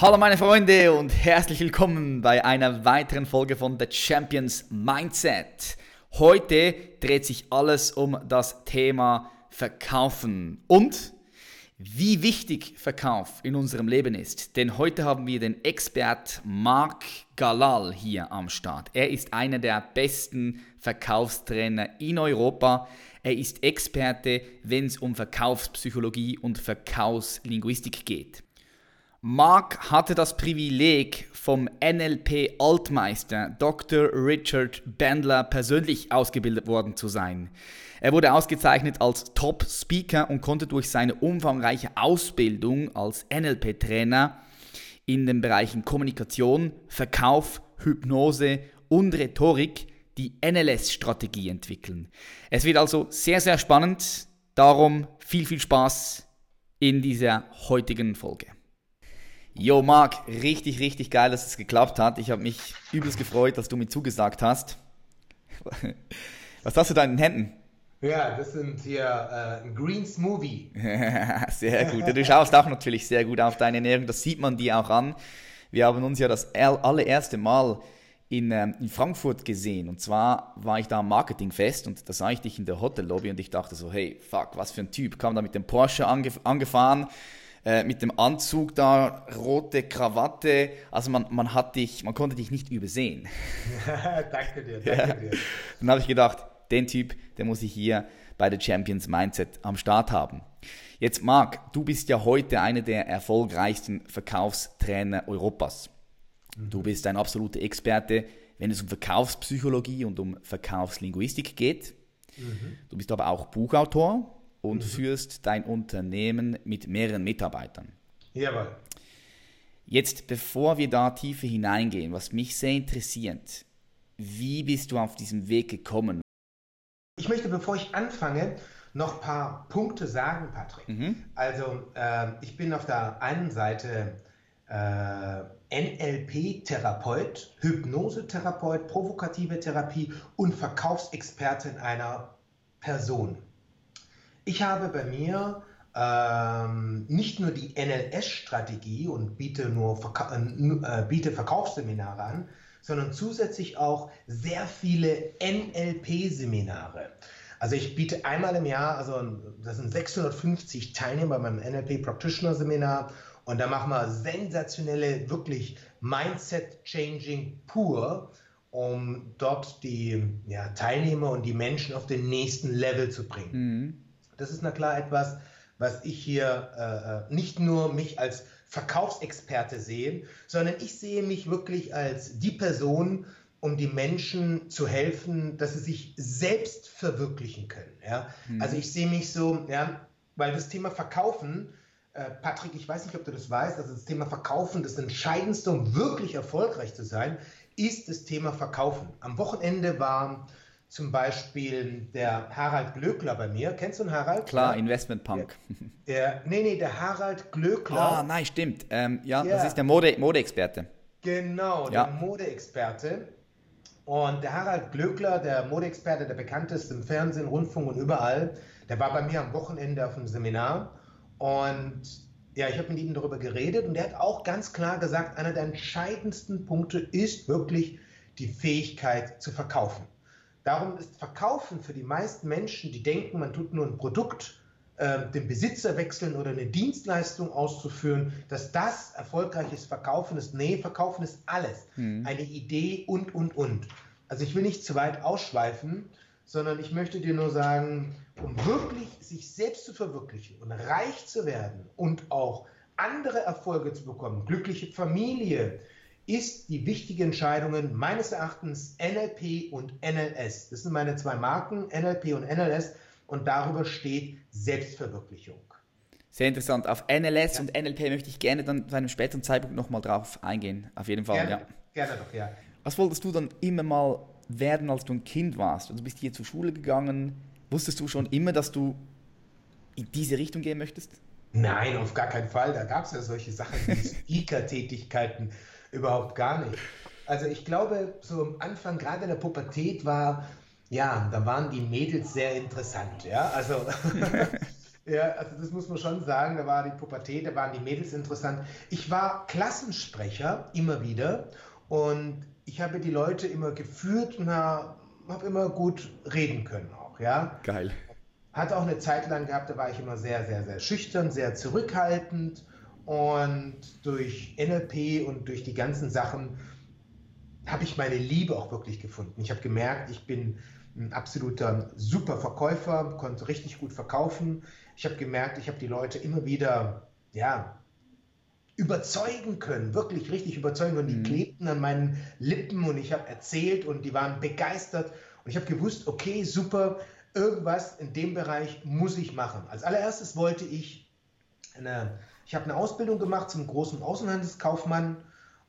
Hallo meine Freunde und herzlich willkommen bei einer weiteren Folge von The Champions Mindset. Heute dreht sich alles um das Thema Verkaufen und wie wichtig Verkauf in unserem Leben ist. Denn heute haben wir den Expert Marc Galal hier am Start. Er ist einer der besten Verkaufstrainer in Europa. Er ist Experte, wenn es um Verkaufspsychologie und Verkaufslinguistik geht. Mark hatte das Privileg, vom NLP-Altmeister Dr. Richard Bandler persönlich ausgebildet worden zu sein. Er wurde ausgezeichnet als Top-Speaker und konnte durch seine umfangreiche Ausbildung als NLP-Trainer in den Bereichen Kommunikation, Verkauf, Hypnose und Rhetorik die NLS-Strategie entwickeln. Es wird also sehr, sehr spannend. Darum viel, viel Spaß in dieser heutigen Folge. Jo, Marc, richtig, richtig geil, dass es geklappt hat. Ich habe mich übelst gefreut, dass du mir zugesagt hast. Was hast du da in den Händen? Ja, das sind hier äh, Green Smoothie. sehr gut. Du schaust auch natürlich sehr gut auf deine Ernährung. Das sieht man dir auch an. Wir haben uns ja das allererste Mal in, ähm, in Frankfurt gesehen. Und zwar war ich da am Marketingfest und da sah ich dich in der Hotellobby und ich dachte so, hey, fuck, was für ein Typ. Kam da mit dem Porsche angef angefahren, äh, mit dem Anzug da, rote Krawatte. Also man, man hat dich, man konnte dich nicht übersehen. danke dir, danke ja. dir. Dann habe ich gedacht, den Typ, den muss ich hier bei der Champions Mindset am Start haben. Jetzt Marc, du bist ja heute einer der erfolgreichsten Verkaufstrainer Europas. Du bist ein absoluter Experte, wenn es um Verkaufspsychologie und um Verkaufslinguistik geht. Mhm. Du bist aber auch Buchautor und mhm. führst dein Unternehmen mit mehreren Mitarbeitern. Jawohl. Jetzt, bevor wir da tiefer hineingehen, was mich sehr interessiert, wie bist du auf diesen Weg gekommen? Ich möchte, bevor ich anfange, noch ein paar Punkte sagen, Patrick. Mhm. Also, äh, ich bin auf der einen Seite äh, NLP-Therapeut, Hypnosetherapeut, provokative Therapie und Verkaufsexperte in einer Person. Ich habe bei mir ähm, nicht nur die NLS-Strategie und biete nur Verka äh, biete Verkaufsseminare an, sondern zusätzlich auch sehr viele NLP-Seminare. Also ich biete einmal im Jahr, also das sind 650 Teilnehmer beim NLP Practitioner Seminar und da machen wir sensationelle, wirklich Mindset-Changing pur, um dort die ja, Teilnehmer und die Menschen auf den nächsten Level zu bringen. Mhm. Das ist na klar etwas, was ich hier äh, nicht nur mich als Verkaufsexperte sehe, sondern ich sehe mich wirklich als die Person, um die Menschen zu helfen, dass sie sich selbst verwirklichen können. Ja? Mhm. Also ich sehe mich so, ja, weil das Thema Verkaufen, äh, Patrick, ich weiß nicht, ob du das weißt, also das Thema Verkaufen, das Entscheidendste, um wirklich erfolgreich zu sein, ist das Thema Verkaufen. Am Wochenende war zum Beispiel der Harald Glöckler bei mir. Kennst du den Harald? Klar, ja? Investment Punk. Der, der, nee, nee, der Harald Glöckler. Ah, nein, stimmt. Ähm, ja, ja, das ist der Mode, Modeexperte. Genau, ja. der Modeexperte. Und der Harald Glöckler, der Modeexperte, der bekannteste im Fernsehen, Rundfunk und überall, der war bei mir am Wochenende auf einem Seminar. Und ja, ich habe mit ihm darüber geredet und er hat auch ganz klar gesagt, einer der entscheidendsten Punkte ist wirklich die Fähigkeit zu verkaufen. Darum ist Verkaufen für die meisten Menschen, die denken, man tut nur ein Produkt, äh, den Besitzer wechseln oder eine Dienstleistung auszuführen, dass das erfolgreiches Verkaufen ist. Nee, Verkaufen ist alles. Mhm. Eine Idee und, und, und. Also ich will nicht zu weit ausschweifen, sondern ich möchte dir nur sagen, um wirklich sich selbst zu verwirklichen und reich zu werden und auch andere Erfolge zu bekommen, glückliche Familie, ist die wichtige Entscheidung meines Erachtens NLP und NLS. Das sind meine zwei Marken, NLP und NLS, und darüber steht Selbstverwirklichung. Sehr interessant. Auf NLS ja. und NLP möchte ich gerne dann zu einem späteren Zeitpunkt nochmal drauf eingehen. Auf jeden Fall, gerne, ja. Gerne doch, ja. Was wolltest du dann immer mal werden, als du ein Kind warst? Also, du bist hier zur Schule gegangen. Wusstest du schon immer, dass du in diese Richtung gehen möchtest? Nein, auf gar keinen Fall. Da gab es ja solche Sachen wie Speaker-Tätigkeiten überhaupt gar nicht. Also ich glaube, so am Anfang, gerade in der Pubertät war, ja, da waren die Mädels sehr interessant, ja, also, ja, also das muss man schon sagen, da war die Pubertät, da waren die Mädels interessant. Ich war Klassensprecher immer wieder und ich habe die Leute immer geführt und habe immer gut reden können auch, ja. Geil. Hatte auch eine Zeit lang gehabt, da war ich immer sehr, sehr, sehr schüchtern, sehr zurückhaltend und durch NLP und durch die ganzen Sachen habe ich meine Liebe auch wirklich gefunden. Ich habe gemerkt, ich bin ein absoluter super Verkäufer, konnte richtig gut verkaufen. Ich habe gemerkt, ich habe die Leute immer wieder, ja, überzeugen können, wirklich richtig überzeugen können. Die mhm. klebten an meinen Lippen und ich habe erzählt und die waren begeistert. Und ich habe gewusst, okay, super, irgendwas in dem Bereich muss ich machen. Als allererstes wollte ich eine, ich habe eine Ausbildung gemacht zum großen Außenhandelskaufmann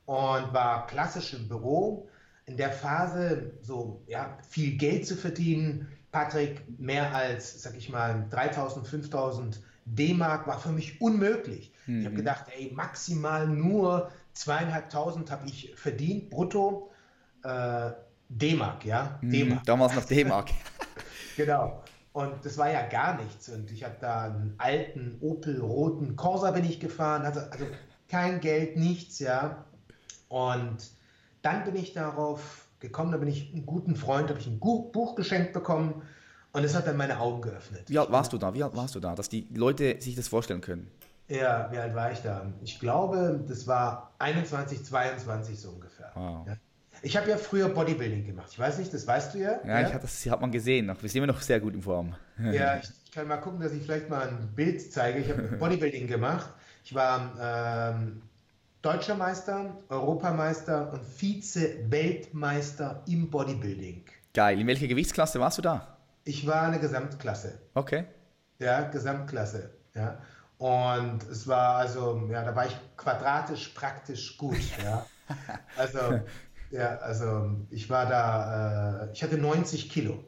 und war klassisch im Büro. In der Phase so ja, viel Geld zu verdienen, Patrick, mehr als, sag ich mal, 3000, 5000 D-Mark war für mich unmöglich. Mhm. Ich habe gedacht, ey, maximal nur zweieinhalbtausend habe ich verdient, brutto. Äh, D-Mark, ja? Mhm, D-Mark. Damals noch D-Mark. genau. Und das war ja gar nichts. Und ich habe da einen alten Opel roten Corsa bin ich gefahren. Also, also kein Geld, nichts, ja. Und dann bin ich darauf gekommen, da bin ich einen guten Freund, habe ich ein Buch geschenkt bekommen und es hat dann meine Augen geöffnet. Wie alt warst du da? Wie alt warst du da, dass die Leute sich das vorstellen können? Ja, wie alt war ich da? Ich glaube, das war 21, 22 so ungefähr. Wow. Ja. Ich habe ja früher Bodybuilding gemacht. Ich weiß nicht, das weißt du ja. Ja, ja? Ich hab das hat man gesehen. Wir sind immer noch sehr gut in Form. Ja, ich, ich, kann mal gucken, dass ich vielleicht mal ein Bild zeige. Ich habe Bodybuilding gemacht. Ich war ähm, Deutscher Meister, Europameister und Vize-Weltmeister im Bodybuilding. Geil. In welcher Gewichtsklasse warst du da? Ich war eine Gesamtklasse. Okay. Ja, Gesamtklasse. Ja. Und es war also, ja, da war ich quadratisch praktisch gut. Ja. Also, ja, also ich war da, äh, ich hatte 90 Kilo.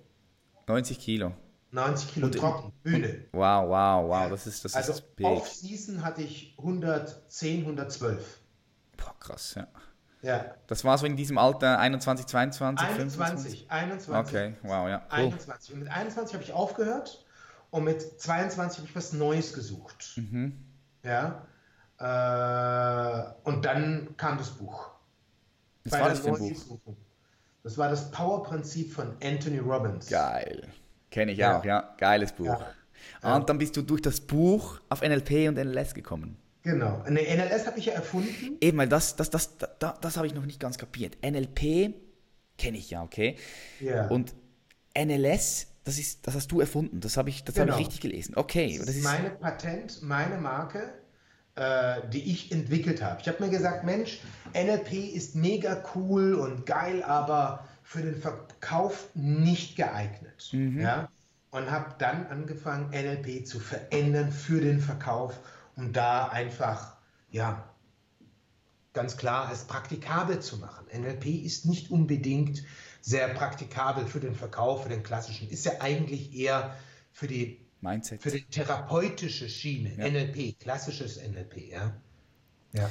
90 Kilo. 90 Kilo und, trocken, Bühne. Wow, wow, wow, das ist das Also ist big. Off-Season hatte ich 110, 112. Boah, krass, ja. Ja. Das war so in diesem Alter 21, 22, 21, 25? 21. Okay, wow, ja. Cool. 21. Und mit 21 habe ich aufgehört und mit 22 habe ich was Neues gesucht. Mhm. Ja. Äh, und dann kam das Buch. Was war das für ein Buch? Das war das Power-Prinzip von Anthony Robbins. Geil. Kenne ich ja. auch, ja. Geiles Buch. Ja. Und dann bist du durch das Buch auf NLP und NLS gekommen. Genau. Eine NLS habe ich ja erfunden. Eben, weil das, das, das, das, das habe ich noch nicht ganz kapiert. NLP kenne ich ja, okay? Ja. Und NLS, das, ist, das hast du erfunden. Das habe ich, das genau. hab ich richtig gelesen. Okay. Das, das ist meine Patent, meine Marke, die ich entwickelt habe. Ich habe mir gesagt, Mensch, NLP ist mega cool und geil, aber für den Verkauf nicht geeignet. Mhm. Ja? Und habe dann angefangen, NLP zu verändern für den Verkauf um da einfach, ja, ganz klar es praktikabel zu machen. NLP ist nicht unbedingt sehr praktikabel für den Verkauf, für den klassischen, ist ja eigentlich eher für die Mindset. für die therapeutische Schiene, ja. NLP, klassisches NLP, ja. ja.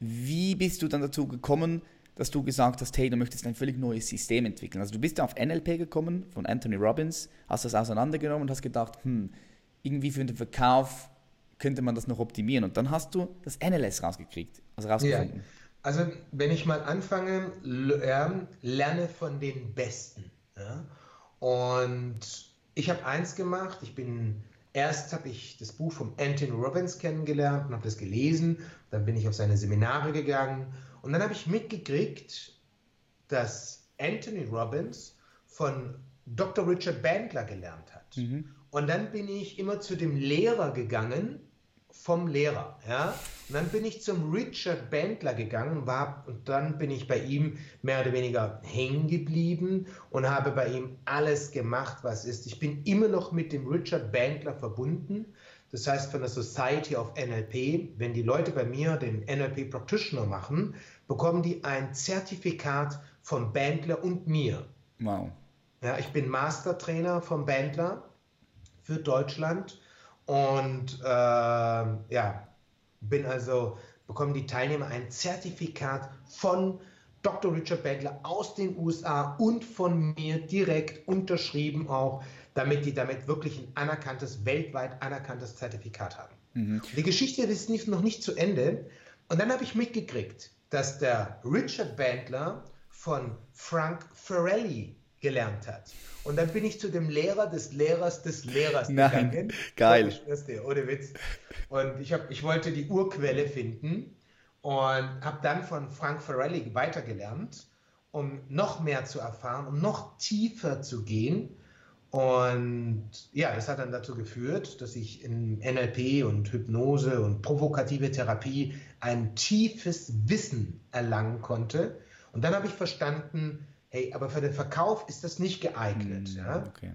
Wie bist du dann dazu gekommen, dass du gesagt hast, hey, du möchtest ein völlig neues System entwickeln? Also du bist ja auf NLP gekommen von Anthony Robbins, hast das auseinandergenommen und hast gedacht, hm, irgendwie für den Verkauf könnte man das noch optimieren. Und dann hast du das NLS rausgekriegt, also rausgefunden. Ja. Also wenn ich mal anfange, lerne von den Besten. Ja? Und ich habe eins gemacht, ich bin, erst habe ich das Buch von Anthony Robbins kennengelernt und habe das gelesen, dann bin ich auf seine Seminare gegangen und dann habe ich mitgekriegt, dass Anthony Robbins von Dr. Richard Bandler gelernt hat. Mhm. Und dann bin ich immer zu dem Lehrer gegangen, vom Lehrer. Ja? Und dann bin ich zum Richard Bandler gegangen war, und dann bin ich bei ihm mehr oder weniger hängen geblieben und habe bei ihm alles gemacht, was ist. Ich bin immer noch mit dem Richard Bandler verbunden. das heißt von der Society of NLP, wenn die Leute bei mir den NLP Practitioner machen, bekommen die ein Zertifikat vom Bandler und mir. Wow. Ja, ich bin Mastertrainer vom Bandler für Deutschland und äh, ja, bin also, bekommen die Teilnehmer ein Zertifikat von Dr. Richard Bandler aus den USA und von mir direkt unterschrieben auch damit die damit wirklich ein anerkanntes, weltweit anerkanntes Zertifikat haben. Mhm. Die Geschichte ist nicht, noch nicht zu Ende. Und dann habe ich mitgekriegt, dass der Richard Bandler von Frank Ferrelli gelernt hat. Und dann bin ich zu dem Lehrer des Lehrers des Lehrers Nein, gegangen. Geil. Dir, ohne Witz. Und ich, hab, ich wollte die Urquelle finden und habe dann von Frank Ferrelli weitergelernt, um noch mehr zu erfahren, um noch tiefer zu gehen. Und ja, das hat dann dazu geführt, dass ich in NLP und Hypnose und provokative Therapie ein tiefes Wissen erlangen konnte. Und dann habe ich verstanden, hey, aber für den Verkauf ist das nicht geeignet. Mm, ja? okay.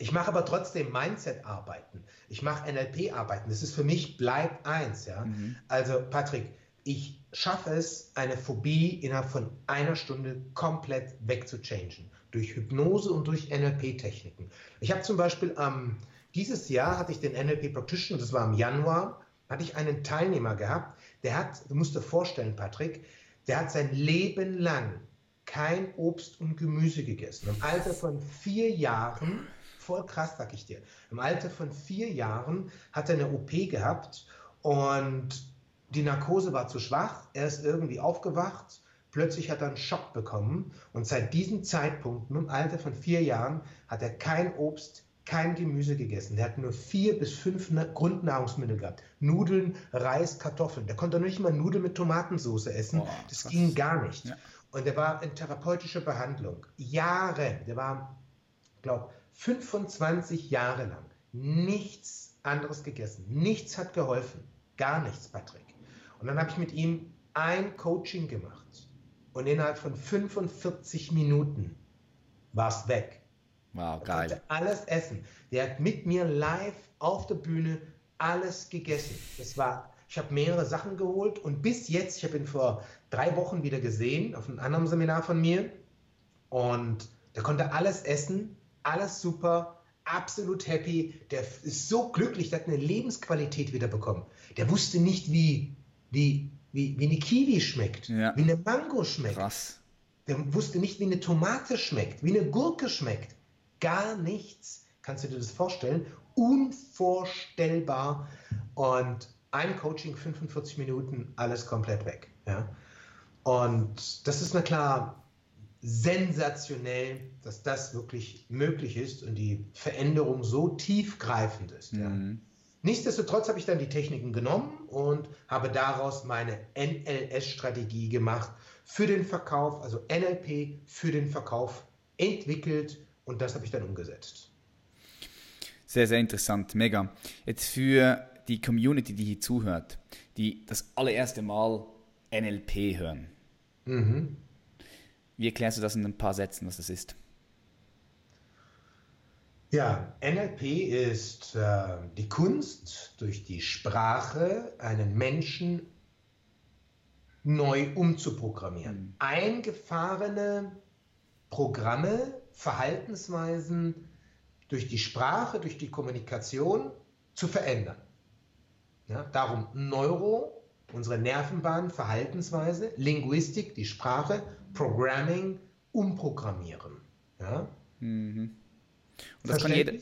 Ich mache aber trotzdem Mindset-Arbeiten. Ich mache NLP-Arbeiten. Das ist für mich bleibt eins. Ja? Mhm. Also, Patrick, ich schaffe es, eine Phobie innerhalb von einer Stunde komplett wegzuchangen durch Hypnose und durch NLP-Techniken. Ich habe zum Beispiel ähm, dieses Jahr hatte ich den NLP Practitioner, das war im Januar, hatte ich einen Teilnehmer gehabt, der hat, du musst dir vorstellen, Patrick, der hat sein Leben lang kein Obst und Gemüse gegessen. Im Alter von vier Jahren, voll krass, sag ich dir, im Alter von vier Jahren hat er eine OP gehabt und die Narkose war zu schwach. Er ist irgendwie aufgewacht Plötzlich hat er einen Schock bekommen und seit diesem Zeitpunkt, im Alter von vier Jahren, hat er kein Obst, kein Gemüse gegessen. Er hat nur vier bis fünf Grundnahrungsmittel gehabt. Nudeln, Reis, Kartoffeln. Der konnte nicht mal Nudeln mit Tomatensauce essen. Oh, das ging gar nicht. Ja. Und er war in therapeutischer Behandlung. Jahre. Der war, glaube 25 Jahre lang nichts anderes gegessen. Nichts hat geholfen. Gar nichts, Patrick. Und dann habe ich mit ihm ein Coaching gemacht. Und innerhalb von 45 Minuten war es weg. Wow, geil. Er alles essen. Der hat mit mir live auf der Bühne alles gegessen. Das war, ich habe mehrere Sachen geholt und bis jetzt, ich habe ihn vor drei Wochen wieder gesehen, auf einem anderen Seminar von mir. Und der konnte alles essen, alles super, absolut happy. Der ist so glücklich, der hat eine Lebensqualität wieder bekommen. Der wusste nicht, wie, wie wie, wie eine Kiwi schmeckt, ja. wie eine Mango schmeckt. Krass. Der wusste nicht, wie eine Tomate schmeckt, wie eine Gurke schmeckt. Gar nichts. Kannst du dir das vorstellen? Unvorstellbar. Und ein Coaching, 45 Minuten, alles komplett weg. Ja? Und das ist na klar sensationell, dass das wirklich möglich ist und die Veränderung so tiefgreifend ist. Mhm. Ja? Nichtsdestotrotz habe ich dann die Techniken genommen und habe daraus meine NLS-Strategie gemacht für den Verkauf, also NLP für den Verkauf entwickelt und das habe ich dann umgesetzt. Sehr, sehr interessant, mega. Jetzt für die Community, die hier zuhört, die das allererste Mal NLP hören. Mhm. Wie erklärst du das in ein paar Sätzen, was das ist? Ja, NLP ist äh, die Kunst, durch die Sprache einen Menschen neu umzuprogrammieren. Mhm. Eingefahrene Programme, Verhaltensweisen durch die Sprache, durch die Kommunikation zu verändern. Ja, darum Neuro, unsere Nervenbahn, Verhaltensweise, Linguistik, die Sprache, Programming, umprogrammieren. Ja? Mhm. Und das kann jeder,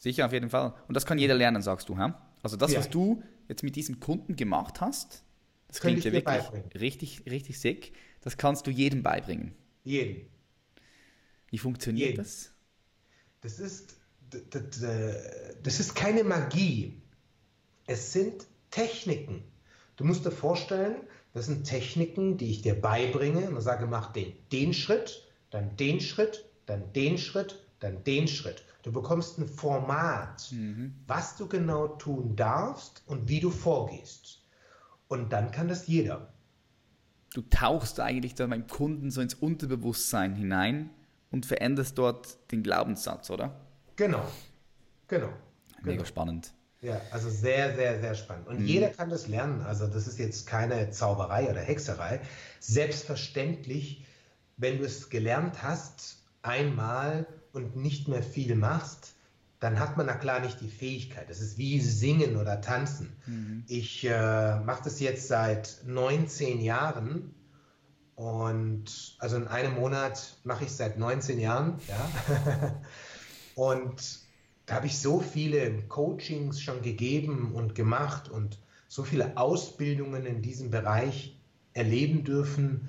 sicher auf jeden Fall. Und das kann jeder lernen, sagst du, ha? Also das, ja. was du jetzt mit diesem Kunden gemacht hast, das Könnte klingt ja wirklich beibringen. richtig, richtig sick. Das kannst du jedem beibringen. Jedem. Wie funktioniert jedem. das? Das ist, das ist keine Magie. Es sind Techniken. Du musst dir vorstellen, das sind Techniken, die ich dir beibringe und sage, mach den, den Schritt, dann den Schritt, dann den Schritt, dann den Schritt. Du bekommst ein Format, mhm. was du genau tun darfst und wie du vorgehst. Und dann kann das jeder. Du tauchst eigentlich dann beim Kunden so ins Unterbewusstsein hinein und veränderst dort den Glaubenssatz, oder? Genau. Genau. Mega genau. spannend. Ja, also sehr, sehr, sehr spannend. Und mhm. jeder kann das lernen. Also das ist jetzt keine Zauberei oder Hexerei. Selbstverständlich, wenn du es gelernt hast, einmal und nicht mehr viel machst, dann hat man na klar nicht die Fähigkeit. Das ist wie Singen oder Tanzen. Mhm. Ich äh, mache das jetzt seit 19 Jahren und also in einem Monat mache ich es seit 19 Jahren. Ja? und da habe ich so viele Coachings schon gegeben und gemacht und so viele Ausbildungen in diesem Bereich erleben dürfen,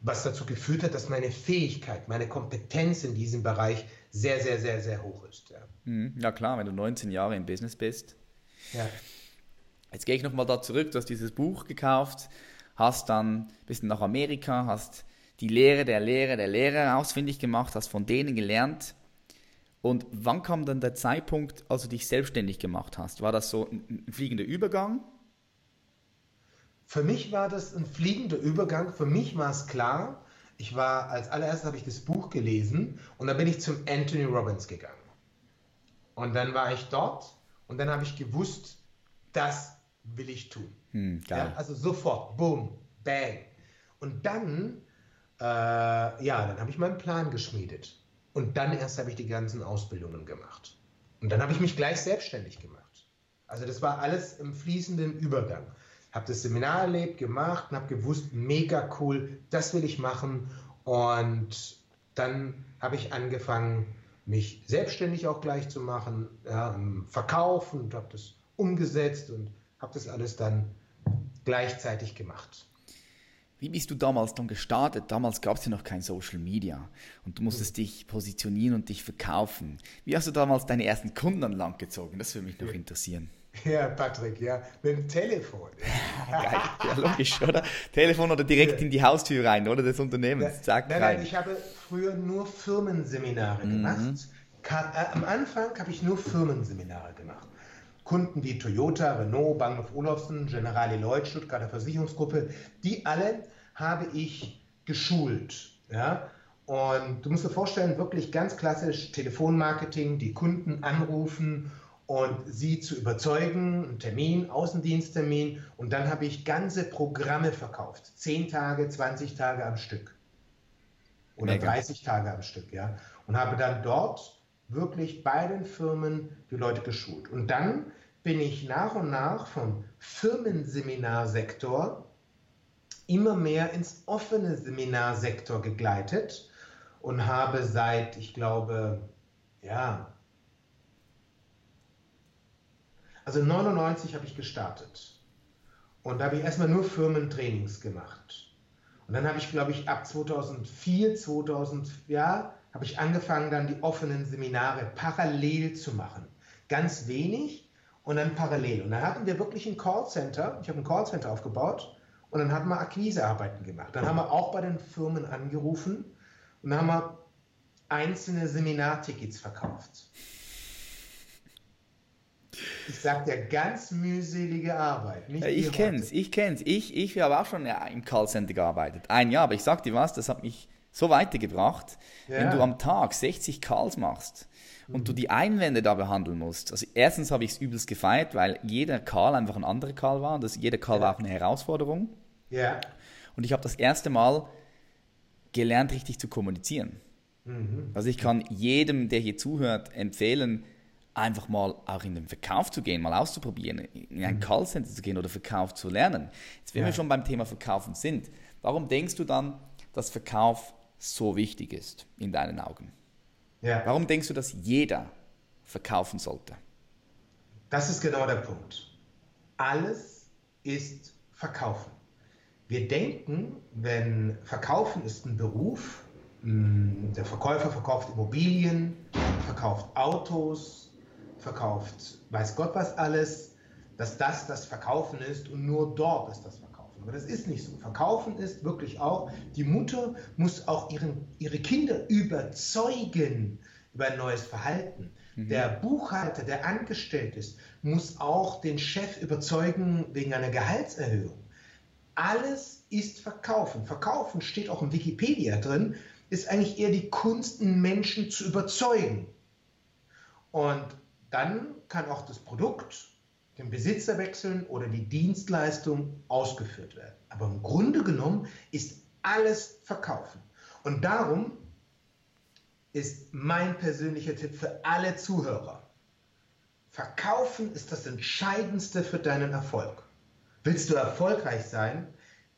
was dazu geführt hat, dass meine Fähigkeit, meine Kompetenz in diesem Bereich sehr, sehr, sehr, sehr hoch ist. Ja, mhm. ja klar, wenn du 19 Jahre im Business bist. Ja. Jetzt gehe ich nochmal da zurück, du hast dieses Buch gekauft, hast dann ein bisschen nach Amerika, hast die Lehre der Lehre der Lehre ausfindig gemacht, hast von denen gelernt. Und wann kam dann der Zeitpunkt, als du dich selbstständig gemacht hast? War das so ein, ein fliegender Übergang? Für mich war das ein fliegender Übergang. Für mich war es klar, ich war, als allererstes habe ich das Buch gelesen und dann bin ich zum Anthony Robbins gegangen. Und dann war ich dort und dann habe ich gewusst, das will ich tun. Hm, ja, also sofort, boom, bang. Und dann, äh, ja, dann habe ich meinen Plan geschmiedet. Und dann erst habe ich die ganzen Ausbildungen gemacht. Und dann habe ich mich gleich selbstständig gemacht. Also das war alles im fließenden Übergang. Habe das Seminar erlebt, gemacht und habe gewusst, mega cool, das will ich machen. Und dann habe ich angefangen, mich selbstständig auch gleich zu machen, ja, im und habe das umgesetzt und habe das alles dann gleichzeitig gemacht. Wie bist du damals dann gestartet? Damals gab es ja noch kein Social Media und du musstest mhm. dich positionieren und dich verkaufen. Wie hast du damals deine ersten Kunden an Land gezogen? Das würde mich noch interessieren. Ja, Patrick, ja, mit dem Telefon. Geil, ja, logisch, oder? Telefon oder direkt ja. in die Haustür rein, oder? Des Unternehmens. Zack, nein, rein. nein, ich habe früher nur Firmenseminare mhm. gemacht. Äh, am Anfang habe ich nur Firmenseminare gemacht. Kunden wie Toyota, Renault, Bahnhof Olufsen, Generali Lloyd, Stuttgarter Versicherungsgruppe, die alle habe ich geschult. Ja? Und du musst dir vorstellen, wirklich ganz klassisch Telefonmarketing, die Kunden anrufen und sie zu überzeugen, einen Termin, Außendiensttermin. Und dann habe ich ganze Programme verkauft. Zehn Tage, 20 Tage am Stück. Oder Mega. 30 Tage am Stück, ja. Und habe dann dort wirklich bei den Firmen die Leute geschult. Und dann bin ich nach und nach vom Firmenseminarsektor immer mehr ins offene Seminarsektor gegleitet und habe seit, ich glaube, ja, also 99 habe ich gestartet. Und da habe ich erstmal nur Firmentrainings gemacht. Und dann habe ich, glaube ich, ab 2004, 2000, ja, habe ich angefangen, dann die offenen Seminare parallel zu machen. Ganz wenig, und dann parallel. Und dann hatten wir wirklich ein Callcenter. Ich habe ein Callcenter aufgebaut und dann hatten wir Akquisearbeiten gemacht. Dann haben wir auch bei den Firmen angerufen und dann haben wir einzelne Seminartickets verkauft. Ich sag dir, ganz mühselige Arbeit. Nicht ich kenn's, ich kenn's. Ich, ich habe auch schon im Callcenter gearbeitet. Ein Jahr, aber ich sag dir was, das hat mich so weitergebracht, ja. wenn du am Tag 60 Calls machst und du die Einwände da behandeln musst. Also erstens habe ich es übelst gefeiert, weil jeder Call einfach ein anderer Call war. Das, jeder Call ja. war auch eine Herausforderung. Ja. Und ich habe das erste Mal gelernt, richtig zu kommunizieren. Mhm. Also ich kann jedem, der hier zuhört, empfehlen, einfach mal auch in den Verkauf zu gehen, mal auszuprobieren, in ein mhm. Callcenter zu gehen oder Verkauf zu lernen. Jetzt, wenn ja. wir schon beim Thema Verkaufen sind, warum denkst du dann, dass Verkauf so wichtig ist in deinen Augen? Ja. Warum denkst du, dass jeder verkaufen sollte? Das ist genau der Punkt. Alles ist Verkaufen. Wir denken, wenn Verkaufen ist ein Beruf, hm, der Verkäufer verkauft Immobilien, verkauft Autos, verkauft weiß Gott was alles, dass das das Verkaufen ist und nur dort ist das Verkaufen. Aber das ist nicht so. Verkaufen ist wirklich auch, die Mutter muss auch ihren, ihre Kinder überzeugen über ein neues Verhalten. Mhm. Der Buchhalter, der angestellt ist, muss auch den Chef überzeugen wegen einer Gehaltserhöhung. Alles ist Verkaufen. Verkaufen steht auch in Wikipedia drin, ist eigentlich eher die Kunst, einen Menschen zu überzeugen. Und dann kann auch das Produkt, den Besitzer wechseln oder die Dienstleistung ausgeführt werden. Aber im Grunde genommen ist alles verkaufen. Und darum ist mein persönlicher Tipp für alle Zuhörer. Verkaufen ist das Entscheidendste für deinen Erfolg. Willst du erfolgreich sein,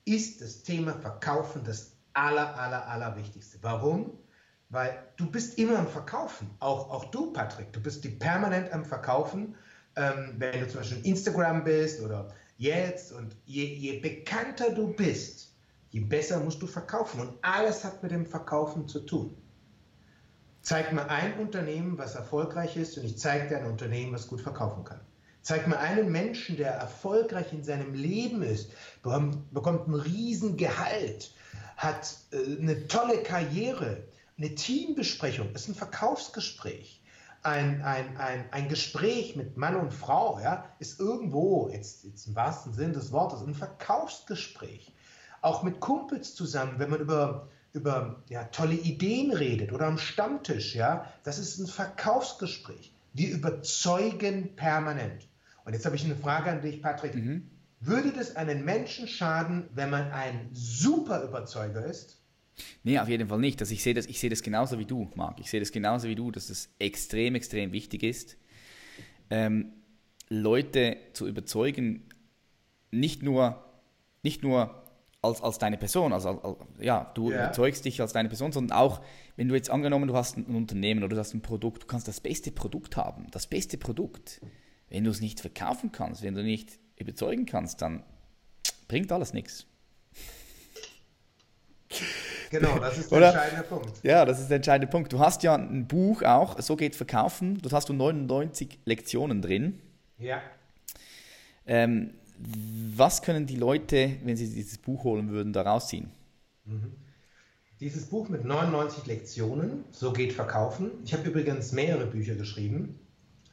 ist das Thema Verkaufen das aller, aller, aller Wichtigste. Warum? Weil du bist immer am Verkaufen. Auch, auch du, Patrick, du bist die permanent am Verkaufen. Ähm, wenn du zum Beispiel Instagram bist oder jetzt und je, je bekannter du bist, je besser musst du verkaufen. Und alles hat mit dem Verkaufen zu tun. Zeig mir ein Unternehmen, was erfolgreich ist und ich zeige dir ein Unternehmen, was gut verkaufen kann. Zeig mir einen Menschen, der erfolgreich in seinem Leben ist, bekommt, ein Riesengehalt, hat äh, eine tolle Karriere, eine Teambesprechung, ist ein Verkaufsgespräch. Ein, ein, ein, ein Gespräch mit Mann und Frau ja, ist irgendwo, jetzt, jetzt im wahrsten Sinn des Wortes, ein Verkaufsgespräch. Auch mit Kumpels zusammen, wenn man über über ja, tolle Ideen redet oder am Stammtisch, ja, das ist ein Verkaufsgespräch. Wir überzeugen permanent. Und jetzt habe ich eine Frage an dich, Patrick. Mhm. Würde das einen Menschen schaden, wenn man ein super Überzeuger ist? Nee, auf jeden Fall nicht. Also ich sehe das, ich sehe das genauso wie du, Marc. Ich sehe das genauso wie du, dass es extrem, extrem wichtig ist, ähm, Leute zu überzeugen, nicht nur, nicht nur als, als deine Person. Also, als, ja, du yeah. überzeugst dich als deine Person, sondern auch, wenn du jetzt angenommen, du hast ein Unternehmen oder du hast ein Produkt, du kannst das beste Produkt haben, das beste Produkt. Wenn du es nicht verkaufen kannst, wenn du nicht überzeugen kannst, dann bringt alles nichts. Genau, das ist der Oder? entscheidende Punkt. Ja, das ist der entscheidende Punkt. Du hast ja ein Buch auch, so geht Verkaufen. Dort hast du 99 Lektionen drin. Ja. Ähm, was können die Leute, wenn sie dieses Buch holen würden, daraus ziehen? Mhm. Dieses Buch mit 99 Lektionen, So geht Verkaufen. Ich habe übrigens mehrere Bücher geschrieben.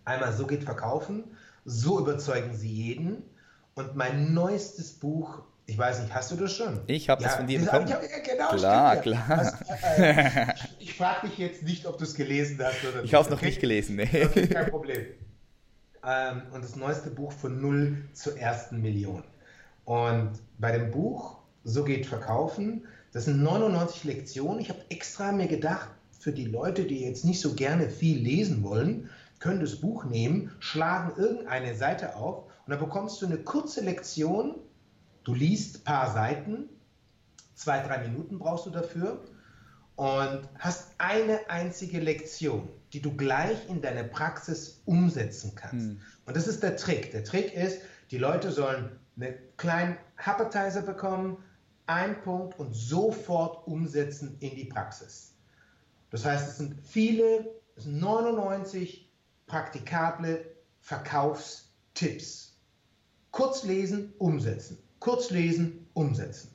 Einmal So geht Verkaufen, So überzeugen Sie jeden. Und mein neuestes Buch, ich weiß nicht, hast du das schon? Ich habe ja, das von dir bekommen. Ja, genau, klar, stimmt, klar. Also, äh, ich, ich frage dich jetzt nicht, ob du es gelesen hast oder nicht. Ich habe es noch okay? nicht gelesen. Nee. Okay, kein Problem ähm, und das neueste Buch von Null zur ersten Million. Und bei dem Buch So geht Verkaufen, das sind 99 Lektionen. Ich habe extra mir gedacht, für die Leute, die jetzt nicht so gerne viel lesen wollen, können das Buch nehmen, schlagen irgendeine Seite auf und dann bekommst du eine kurze Lektion. Du liest ein paar Seiten, zwei, drei Minuten brauchst du dafür und hast eine einzige Lektion, die du gleich in deine Praxis umsetzen kannst. Hm. Und das ist der Trick. Der Trick ist, die Leute sollen einen kleinen Appetizer bekommen, einen Punkt und sofort umsetzen in die Praxis. Das heißt, es sind viele, es sind 99 praktikable Verkaufstipps. Kurz lesen, umsetzen. Kurz lesen, umsetzen.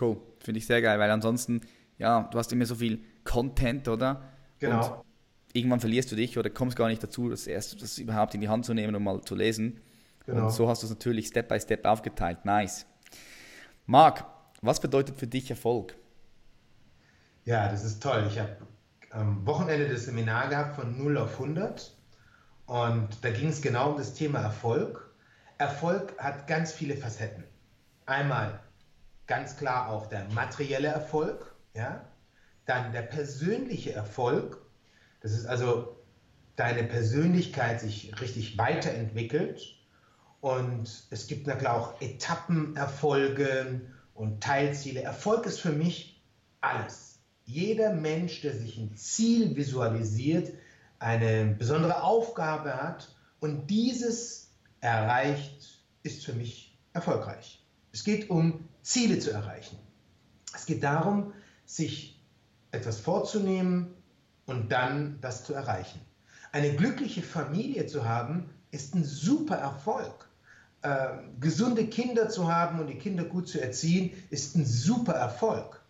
Cool, finde ich sehr geil, weil ansonsten ja, du hast immer so viel Content, oder? Genau. Und irgendwann verlierst du dich oder kommst gar nicht dazu, das erst das überhaupt in die Hand zu nehmen und mal zu lesen. Genau. Und so hast du es natürlich Step by Step aufgeteilt. Nice. Marc, was bedeutet für dich Erfolg? Ja, das ist toll. Ich habe am Wochenende das Seminar gehabt von 0 auf 100 und da ging es genau um das Thema Erfolg. Erfolg hat ganz viele Facetten. Einmal ganz klar auch der materielle Erfolg, ja? Dann der persönliche Erfolg, das ist also deine Persönlichkeit sich richtig weiterentwickelt. Und es gibt na klar auch Etappenerfolge und Teilziele. Erfolg ist für mich alles. Jeder Mensch, der sich ein Ziel visualisiert, eine besondere Aufgabe hat und dieses erreicht, ist für mich erfolgreich. Es geht um Ziele zu erreichen. Es geht darum, sich etwas vorzunehmen und dann das zu erreichen. Eine glückliche Familie zu haben, ist ein super Erfolg. Äh, gesunde Kinder zu haben und die Kinder gut zu erziehen, ist ein super Erfolg.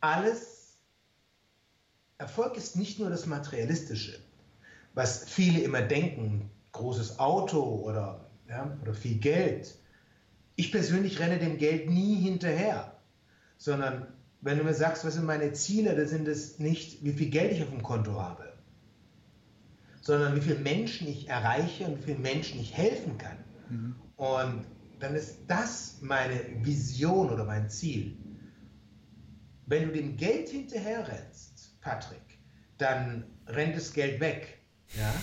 Alles, Erfolg ist nicht nur das Materialistische, was viele immer denken, großes Auto oder, ja, oder viel Geld. Ich persönlich renne dem Geld nie hinterher, sondern wenn du mir sagst, was sind meine Ziele, dann sind es nicht, wie viel Geld ich auf dem Konto habe, sondern wie viele Menschen ich erreiche und wie vielen Menschen ich helfen kann. Mhm. Und dann ist das meine Vision oder mein Ziel. Wenn du dem Geld hinterher rennst, Patrick, dann rennt das Geld weg. Ja?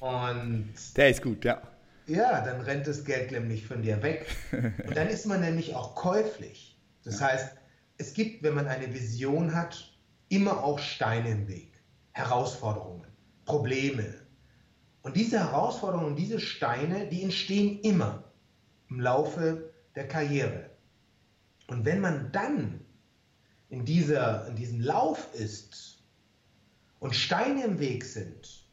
Und der ist gut, ja. Ja, dann rennt das Geld nämlich von dir weg. Und dann ist man nämlich auch käuflich. Das ja. heißt, es gibt, wenn man eine Vision hat, immer auch Steine im Weg, Herausforderungen, Probleme. Und diese Herausforderungen, diese Steine, die entstehen immer im Laufe der Karriere. Und wenn man dann in, dieser, in diesem Lauf ist und Steine im Weg sind,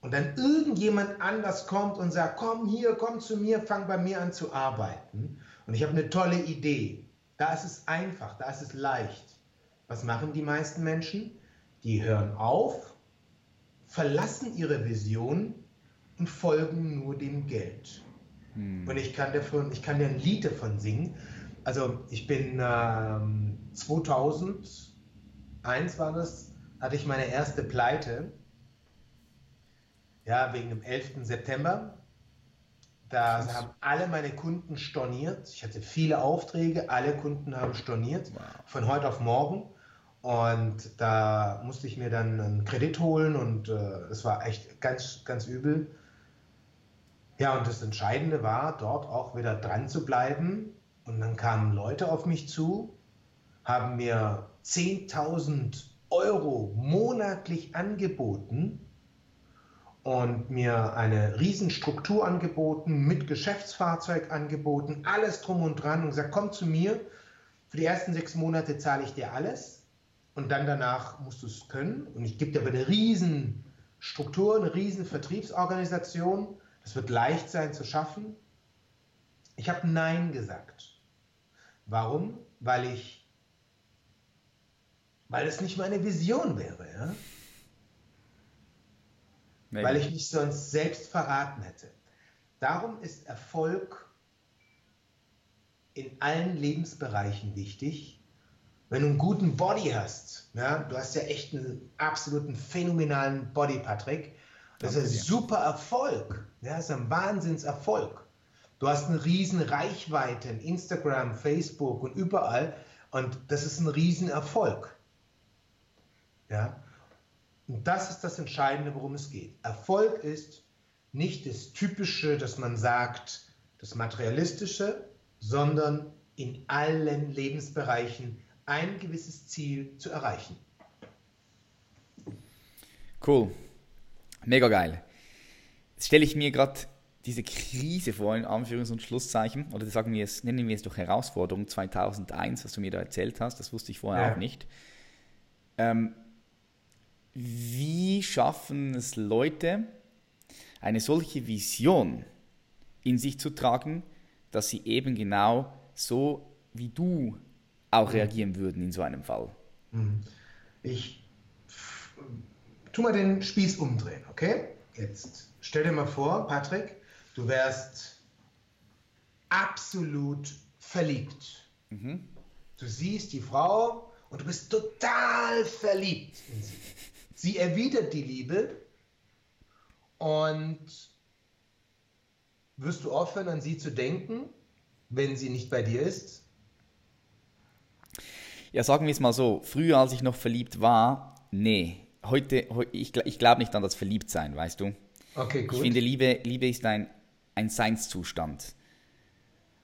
und dann irgendjemand anders kommt und sagt, komm hier, komm zu mir, fang bei mir an zu arbeiten und ich habe eine tolle Idee. Da ist es einfach, da ist es leicht. Was machen die meisten Menschen? Die hören auf, verlassen ihre Vision und folgen nur dem Geld. Hm. Und ich kann, davon, ich kann dir ein Lied davon singen. Also ich bin ähm, 2001 war das, hatte ich meine erste Pleite ja, wegen dem 11. September. Da haben alle meine Kunden storniert. Ich hatte viele Aufträge, alle Kunden haben storniert von heute auf morgen. Und da musste ich mir dann einen Kredit holen und äh, es war echt ganz, ganz übel. Ja, und das Entscheidende war, dort auch wieder dran zu bleiben. Und dann kamen Leute auf mich zu, haben mir 10.000 Euro monatlich angeboten und mir eine Riesenstruktur angeboten, mit Geschäftsfahrzeug angeboten, alles drum und dran und gesagt, komm zu mir, für die ersten sechs Monate zahle ich dir alles und dann danach musst du es können und ich gebe dir aber eine Riesenstruktur, eine riesen Vertriebsorganisation, das wird leicht sein zu schaffen. Ich habe Nein gesagt. Warum? Weil ich, weil es nicht meine Vision wäre. Ja? Nee. weil ich mich sonst selbst verraten hätte. Darum ist Erfolg in allen Lebensbereichen wichtig. Wenn du einen guten Body hast, ja, du hast ja echt einen absoluten phänomenalen Body, Patrick. Das ist ein super Erfolg. Ja, das ist ein Wahnsinnserfolg. Du hast eine riesen Reichweite in Instagram, Facebook und überall und das ist ein Riesenerfolg. Ja, und das ist das Entscheidende, worum es geht. Erfolg ist nicht das Typische, dass man sagt, das Materialistische, sondern in allen Lebensbereichen ein gewisses Ziel zu erreichen. Cool. Mega geil. Jetzt stelle ich mir gerade diese Krise vor, in Anführungs- und Schlusszeichen, oder sagen wir es, nennen wir es doch Herausforderung 2001, was du mir da erzählt hast, das wusste ich vorher ja. auch nicht. Ähm, wie schaffen es Leute, eine solche Vision in sich zu tragen, dass sie eben genau so wie du auch mhm. reagieren würden in so einem Fall? Mhm. Ich tu mal den Spieß umdrehen, okay? Jetzt stell dir mal vor, Patrick, du wärst absolut verliebt. Mhm. Du siehst die Frau und du bist total verliebt in sie. Sie erwidert die Liebe und wirst du aufhören, an sie zu denken, wenn sie nicht bei dir ist? Ja, sagen wir es mal so. Früher, als ich noch verliebt war, nee. Heute, ich, ich glaube nicht an das Verliebtsein, weißt du? Okay, gut. Ich finde, Liebe, Liebe ist ein, ein Seinszustand.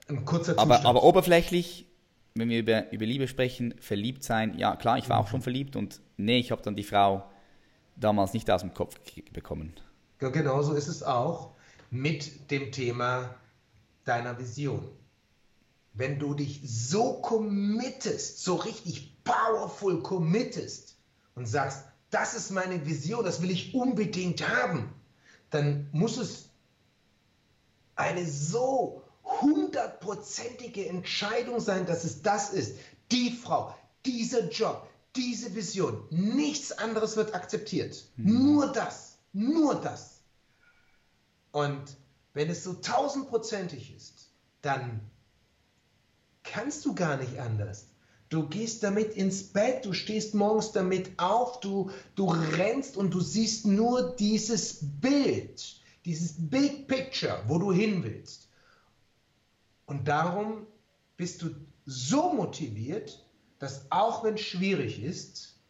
Ein kurzer Zustand. Aber, aber oberflächlich, wenn wir über, über Liebe sprechen, verliebt sein, ja klar, ich war auch schon verliebt und nee, ich habe dann die Frau damals nicht aus dem Kopf bekommen. Ja, genau so ist es auch mit dem Thema deiner Vision. Wenn du dich so committest, so richtig powerful committest und sagst, das ist meine Vision, das will ich unbedingt haben, dann muss es eine so hundertprozentige Entscheidung sein, dass es das ist. Die Frau, dieser Job, diese Vision. Nichts anderes wird akzeptiert. Mhm. Nur das. Nur das. Und wenn es so tausendprozentig ist, dann kannst du gar nicht anders. Du gehst damit ins Bett, du stehst morgens damit auf, du, du rennst und du siehst nur dieses Bild, dieses Big Picture, wo du hin willst. Und darum bist du so motiviert, dass auch wenn es schwierig ist,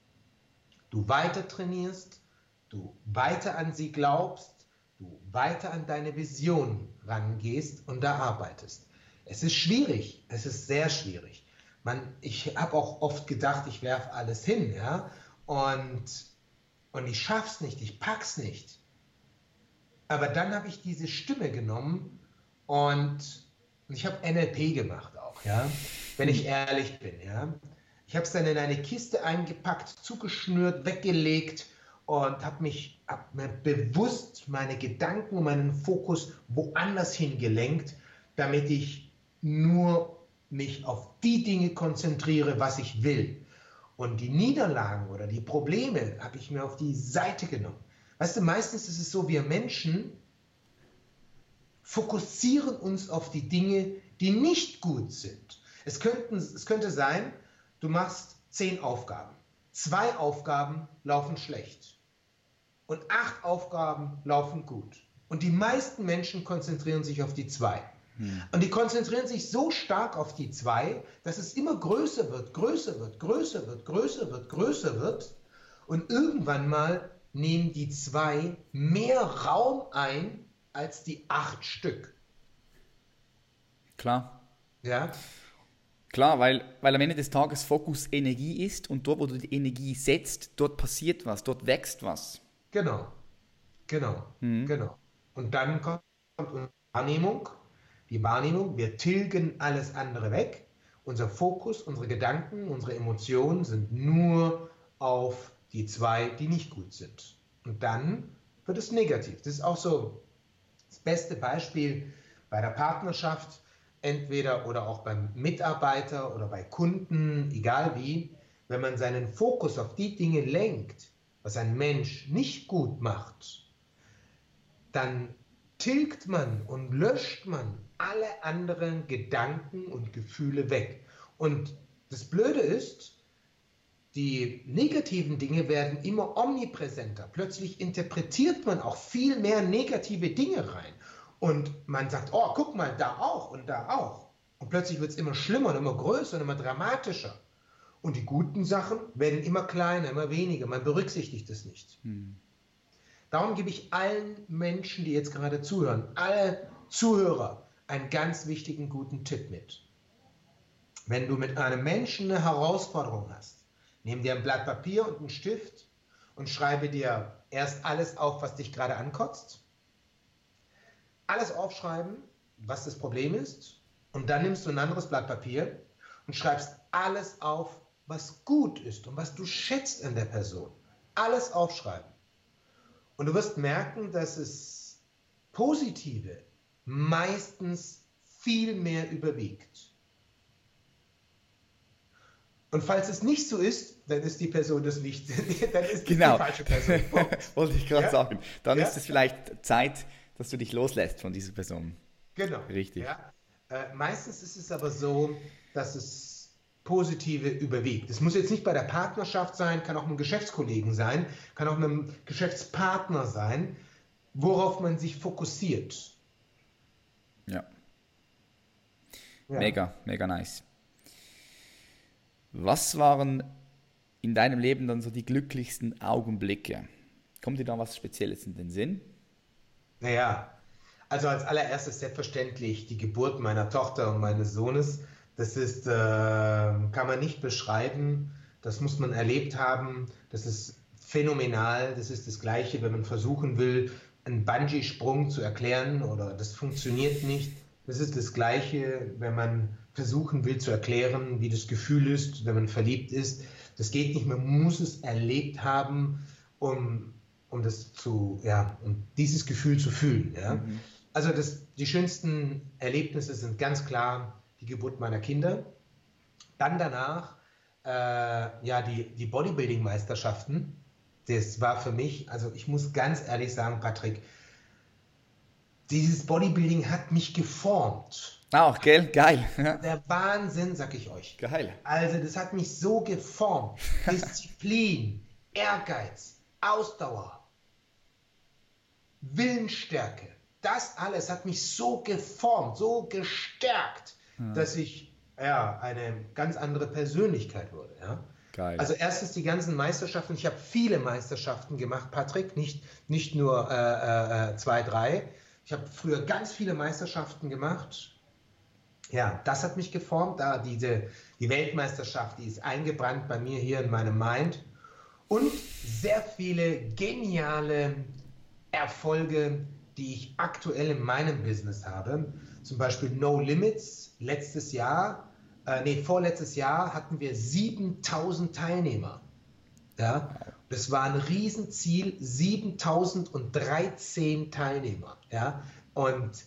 du weiter trainierst, du weiter an sie glaubst, du weiter an deine Vision rangehst und da arbeitest. Es ist schwierig, es ist sehr schwierig. Man, ich habe auch oft gedacht, ich werfe alles hin, ja, und, und ich schaff's nicht, ich pack's nicht. Aber dann habe ich diese Stimme genommen und ich habe NLP gemacht auch, ja, wenn ich ehrlich bin, ja. Ich habe es dann in eine Kiste eingepackt, zugeschnürt, weggelegt und habe mich hab mir bewusst meine Gedanken meinen Fokus woanders hingelenkt, damit ich nur mich auf die Dinge konzentriere, was ich will. Und die Niederlagen oder die Probleme habe ich mir auf die Seite genommen. Weißt du, meistens ist es so, wir Menschen fokussieren uns auf die Dinge, die nicht gut sind. Es, könnten, es könnte sein, du machst zehn Aufgaben. Zwei Aufgaben laufen schlecht. Und acht Aufgaben laufen gut. Und die meisten Menschen konzentrieren sich auf die zwei. Hm. Und die konzentrieren sich so stark auf die zwei, dass es immer größer wird, größer wird, größer wird, größer wird, größer wird. Und irgendwann mal nehmen die zwei mehr Raum ein als die acht Stück. Klar. Ja. Klar, weil, weil am Ende des Tages Fokus Energie ist und dort, wo du die Energie setzt, dort passiert was, dort wächst was. Genau, genau, mhm. genau. Und dann kommt Wahrnehmung. Die Wahrnehmung, wir tilgen alles andere weg. Unser Fokus, unsere Gedanken, unsere Emotionen sind nur auf die zwei, die nicht gut sind. Und dann wird es negativ. Das ist auch so das beste Beispiel bei der Partnerschaft entweder oder auch beim Mitarbeiter oder bei Kunden, egal wie, wenn man seinen Fokus auf die Dinge lenkt, was ein Mensch nicht gut macht, dann tilgt man und löscht man alle anderen Gedanken und Gefühle weg. Und das Blöde ist, die negativen Dinge werden immer omnipräsenter. Plötzlich interpretiert man auch viel mehr negative Dinge rein. Und man sagt, oh, guck mal, da auch und da auch. Und plötzlich wird es immer schlimmer und immer größer und immer dramatischer. Und die guten Sachen werden immer kleiner, immer weniger. Man berücksichtigt es nicht. Hm. Darum gebe ich allen Menschen, die jetzt gerade zuhören, alle Zuhörer, einen ganz wichtigen guten Tipp mit. Wenn du mit einem Menschen eine Herausforderung hast, nimm dir ein Blatt Papier und einen Stift und schreibe dir erst alles auf, was dich gerade ankotzt alles aufschreiben, was das Problem ist, und dann nimmst du ein anderes Blatt Papier und schreibst alles auf, was gut ist und was du schätzt an der Person. Alles aufschreiben. Und du wirst merken, dass es Positive meistens viel mehr überwiegt. Und falls es nicht so ist, dann ist die Person das nicht. dann ist genau. die falsche Person. Wollte ich gerade ja? sagen. Dann ja? ist es vielleicht Zeit, dass du dich loslässt von dieser Person. Genau. Richtig. Ja. Äh, meistens ist es aber so, dass es positive überwiegt. Es muss jetzt nicht bei der Partnerschaft sein, kann auch einem Geschäftskollegen sein, kann auch einem Geschäftspartner sein, worauf man sich fokussiert. Ja. ja. Mega, mega nice. Was waren in deinem Leben dann so die glücklichsten Augenblicke? Kommt dir da was Spezielles in den Sinn? Naja, also als allererstes selbstverständlich die Geburt meiner Tochter und meines Sohnes. Das ist, äh, kann man nicht beschreiben. Das muss man erlebt haben. Das ist phänomenal. Das ist das Gleiche, wenn man versuchen will, einen Bungee-Sprung zu erklären oder das funktioniert nicht. Das ist das Gleiche, wenn man versuchen will zu erklären, wie das Gefühl ist, wenn man verliebt ist. Das geht nicht, man muss es erlebt haben, um um das zu, ja, um dieses Gefühl zu fühlen. Ja? Mhm. Also das, die schönsten Erlebnisse sind ganz klar die Geburt meiner Kinder. Dann danach äh, ja die, die Bodybuilding-Meisterschaften. Das war für mich, also ich muss ganz ehrlich sagen, Patrick, dieses Bodybuilding hat mich geformt. Auch, gell? Geil. Der Wahnsinn, sag ich euch. Geil. Also, das hat mich so geformt. Disziplin, Ehrgeiz, Ausdauer, Willensstärke. Das alles hat mich so geformt, so gestärkt, ja. dass ich ja, eine ganz andere Persönlichkeit wurde. Ja? Geil. Also erstens die ganzen Meisterschaften. Ich habe viele Meisterschaften gemacht, Patrick, nicht, nicht nur äh, äh, zwei, drei. Ich habe früher ganz viele Meisterschaften gemacht. Ja, das hat mich geformt. Da diese, die Weltmeisterschaft, die ist eingebrannt bei mir hier in meinem Mind. Und sehr viele geniale Erfolge, die ich aktuell in meinem Business habe. Zum Beispiel No Limits. Letztes Jahr, äh, nee, vorletztes Jahr hatten wir 7000 Teilnehmer. Ja, das war ein Riesenziel, 7013 Teilnehmer. Ja, und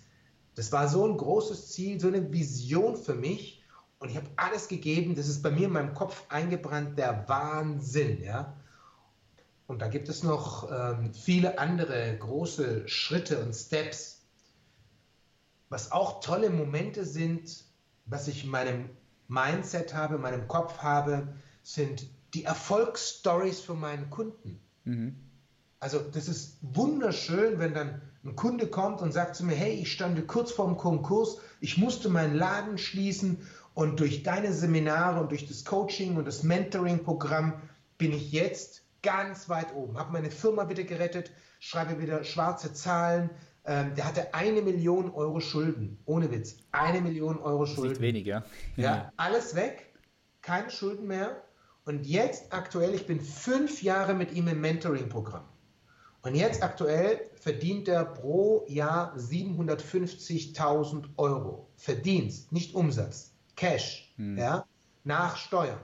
das war so ein großes Ziel, so eine Vision für mich. Und ich habe alles gegeben. Das ist bei mir in meinem Kopf eingebrannt, der Wahnsinn. Ja, und da gibt es noch ähm, viele andere große Schritte und Steps. Was auch tolle Momente sind, was ich in meinem Mindset habe, in meinem Kopf habe, sind die Erfolgsstories von meinen Kunden. Mhm. Also das ist wunderschön, wenn dann ein Kunde kommt und sagt zu mir, hey, ich stande kurz vorm Konkurs, ich musste meinen Laden schließen und durch deine Seminare und durch das Coaching und das Mentoring-Programm bin ich jetzt ganz weit oben. Habe meine Firma wieder gerettet, schreibe wieder schwarze Zahlen. Ähm, der hatte eine Million Euro Schulden. Ohne Witz. Eine Million Euro Schulden. Nicht weniger. Ja. ja, alles weg. Keine Schulden mehr. Und jetzt aktuell, ich bin fünf Jahre mit ihm im Mentoring-Programm. Und jetzt aktuell verdient er pro Jahr 750.000 Euro. Verdienst, nicht Umsatz. Cash. Hm. Ja, nach Steuern.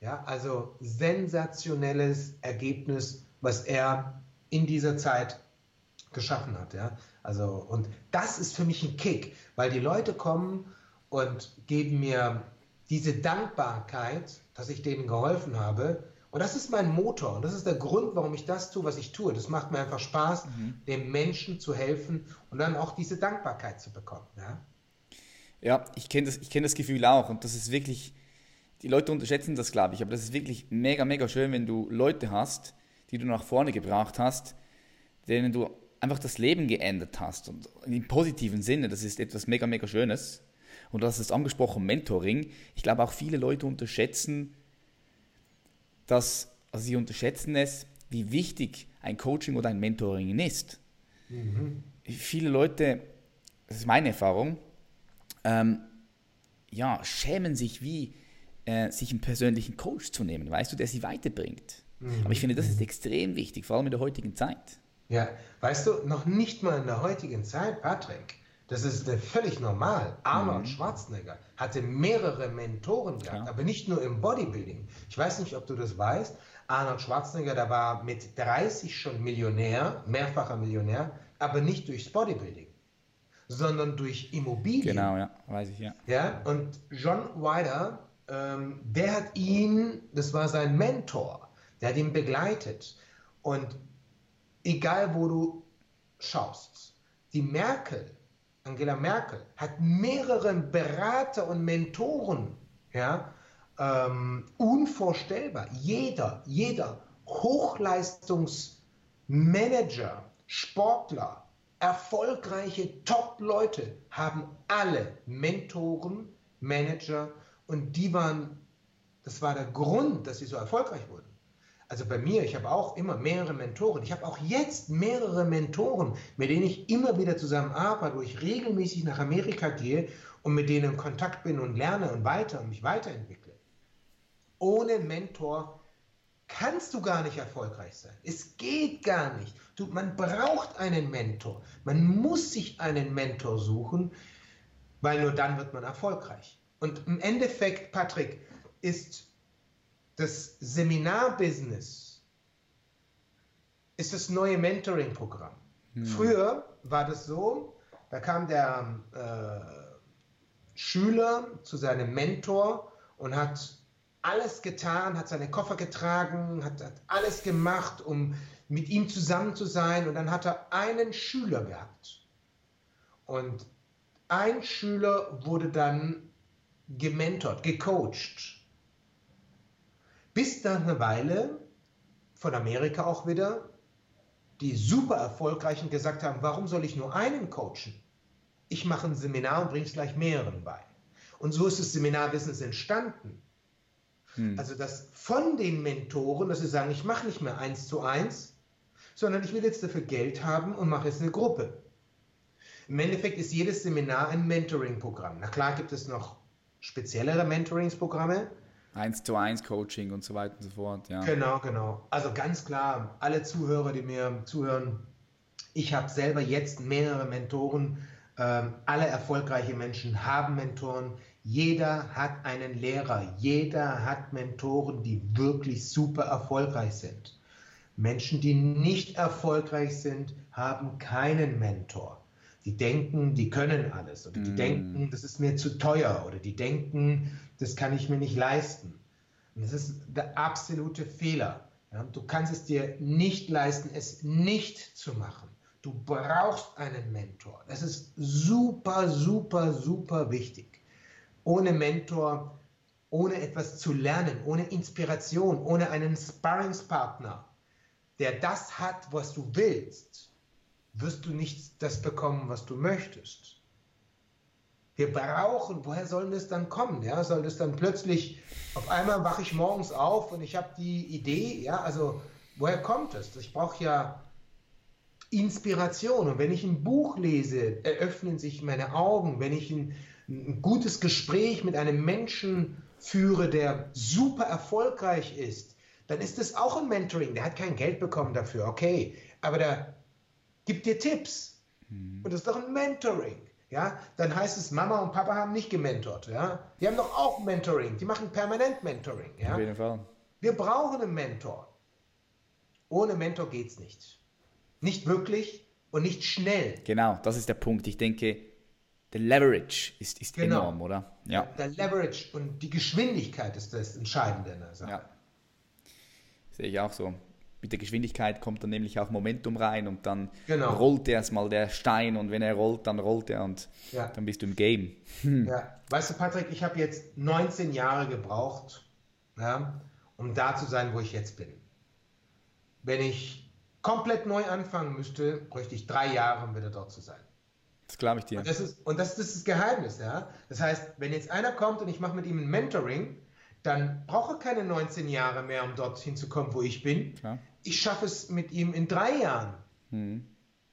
Ja, also sensationelles Ergebnis, was er in dieser Zeit geschaffen hat. Ja, also und das ist für mich ein Kick, weil die Leute kommen und geben mir diese Dankbarkeit, dass ich denen geholfen habe. Und das ist mein Motor und das ist der Grund, warum ich das tue, was ich tue. Das macht mir einfach Spaß, mhm. dem Menschen zu helfen und dann auch diese Dankbarkeit zu bekommen. Ja, ja ich kenne das, kenn das Gefühl auch und das ist wirklich die Leute unterschätzen das, glaube ich, aber das ist wirklich mega, mega schön, wenn du Leute hast, die du nach vorne gebracht hast, denen du einfach das Leben geändert hast und im positiven Sinne, das ist etwas mega, mega Schönes. Und du hast es angesprochen, Mentoring. Ich glaube auch viele Leute unterschätzen das, also sie unterschätzen es, wie wichtig ein Coaching oder ein Mentoring ist. Mhm. Viele Leute, das ist meine Erfahrung, ähm, ja, schämen sich wie äh, sich einen persönlichen Coach zu nehmen, weißt du, der sie weiterbringt. Mhm. Aber ich finde, das ist extrem wichtig, vor allem in der heutigen Zeit. Ja, weißt du, noch nicht mal in der heutigen Zeit, Patrick, das ist völlig normal. Arnold mhm. Schwarzenegger hatte mehrere Mentoren gehabt, ja. aber nicht nur im Bodybuilding. Ich weiß nicht, ob du das weißt. Arnold Schwarzenegger, der war mit 30 schon Millionär, mehrfacher Millionär, aber nicht durchs Bodybuilding, sondern durch Immobilien. Genau, ja, weiß ich, ja. Ja, und John Wider, ähm, der hat ihn, das war sein Mentor, der hat ihn begleitet. Und egal wo du schaust, die Merkel, Angela Merkel, hat mehrere Berater und Mentoren, ja, ähm, unvorstellbar. Jeder, jeder Hochleistungsmanager, Sportler, erfolgreiche Top-Leute haben alle Mentoren, Manager und die waren, das war der Grund, dass sie so erfolgreich wurden. Also bei mir, ich habe auch immer mehrere Mentoren. Ich habe auch jetzt mehrere Mentoren, mit denen ich immer wieder zusammenarbeite, wo ich regelmäßig nach Amerika gehe und mit denen in Kontakt bin und lerne und weiter und mich weiterentwickle. Ohne Mentor kannst du gar nicht erfolgreich sein. Es geht gar nicht. Du, man braucht einen Mentor. Man muss sich einen Mentor suchen, weil nur dann wird man erfolgreich. Und im Endeffekt, Patrick, ist das Seminarbusiness ist das neue Mentoring-Programm. Hm. Früher war das so, da kam der äh, Schüler zu seinem Mentor und hat alles getan, hat seine Koffer getragen, hat, hat alles gemacht, um mit ihm zusammen zu sein. Und dann hat er einen Schüler gehabt. Und ein Schüler wurde dann gementort, gecoacht. Bis dann eine Weile von Amerika auch wieder die super erfolgreichen gesagt haben, warum soll ich nur einen coachen? Ich mache ein Seminar und bringe es gleich mehreren bei. Und so ist das Seminarbusiness entstanden. Hm. Also dass von den Mentoren, dass sie sagen, ich mache nicht mehr eins zu eins, sondern ich will jetzt dafür Geld haben und mache jetzt eine Gruppe. Im Endeffekt ist jedes Seminar ein Mentoring-Programm. Na klar gibt es noch speziellere Mentoringsprogramme. Eins zu eins Coaching und so weiter und so fort, ja. Genau, genau. Also ganz klar, alle Zuhörer, die mir zuhören, ich habe selber jetzt mehrere Mentoren. Ähm, alle erfolgreiche Menschen haben Mentoren. Jeder hat einen Lehrer. Jeder hat Mentoren, die wirklich super erfolgreich sind. Menschen, die nicht erfolgreich sind, haben keinen Mentor. Die denken, die können alles oder die mm. denken, das ist mir zu teuer oder die denken, das kann ich mir nicht leisten. Und das ist der absolute Fehler. Ja, du kannst es dir nicht leisten, es nicht zu machen. Du brauchst einen Mentor. Das ist super, super, super wichtig. Ohne Mentor, ohne etwas zu lernen, ohne Inspiration, ohne einen Sparringspartner, der das hat, was du willst, wirst du nicht das bekommen, was du möchtest. Wir brauchen, woher soll das dann kommen? Ja, soll das dann plötzlich, auf einmal wache ich morgens auf und ich habe die Idee, ja, also woher kommt das? Ich brauche ja Inspiration. Und wenn ich ein Buch lese, eröffnen sich meine Augen. Wenn ich ein, ein gutes Gespräch mit einem Menschen führe, der super erfolgreich ist, dann ist das auch ein Mentoring. Der hat kein Geld bekommen dafür, okay. Aber der gibt dir Tipps. Mhm. Und das ist doch ein Mentoring. Ja, dann heißt es, Mama und Papa haben nicht gementort. Ja, die haben doch auch Mentoring. Die machen permanent Mentoring. Ja? Auf jeden Fall. Wir brauchen einen Mentor. Ohne Mentor geht es nicht. Nicht wirklich und nicht schnell. Genau, das ist der Punkt. Ich denke, der Leverage ist, ist genau. enorm, oder? Ja. Der Leverage und die Geschwindigkeit ist das Entscheidende. Ja. Sehe ich auch so. Mit der Geschwindigkeit kommt dann nämlich auch Momentum rein und dann genau. rollt erstmal der Stein und wenn er rollt, dann rollt er und ja. dann bist du im Game. Hm. Ja. Weißt du, Patrick, ich habe jetzt 19 Jahre gebraucht, ja, um da zu sein, wo ich jetzt bin. Wenn ich komplett neu anfangen müsste, bräuchte ich drei Jahre, um wieder dort zu sein. Das glaube ich dir. Und das ist, und das, das ist das Geheimnis, ja. Das heißt, wenn jetzt einer kommt und ich mache mit ihm ein Mentoring, dann brauche ich keine 19 Jahre mehr, um dorthin zu kommen, wo ich bin. Klar. Ich schaffe es mit ihm in drei Jahren. Mhm.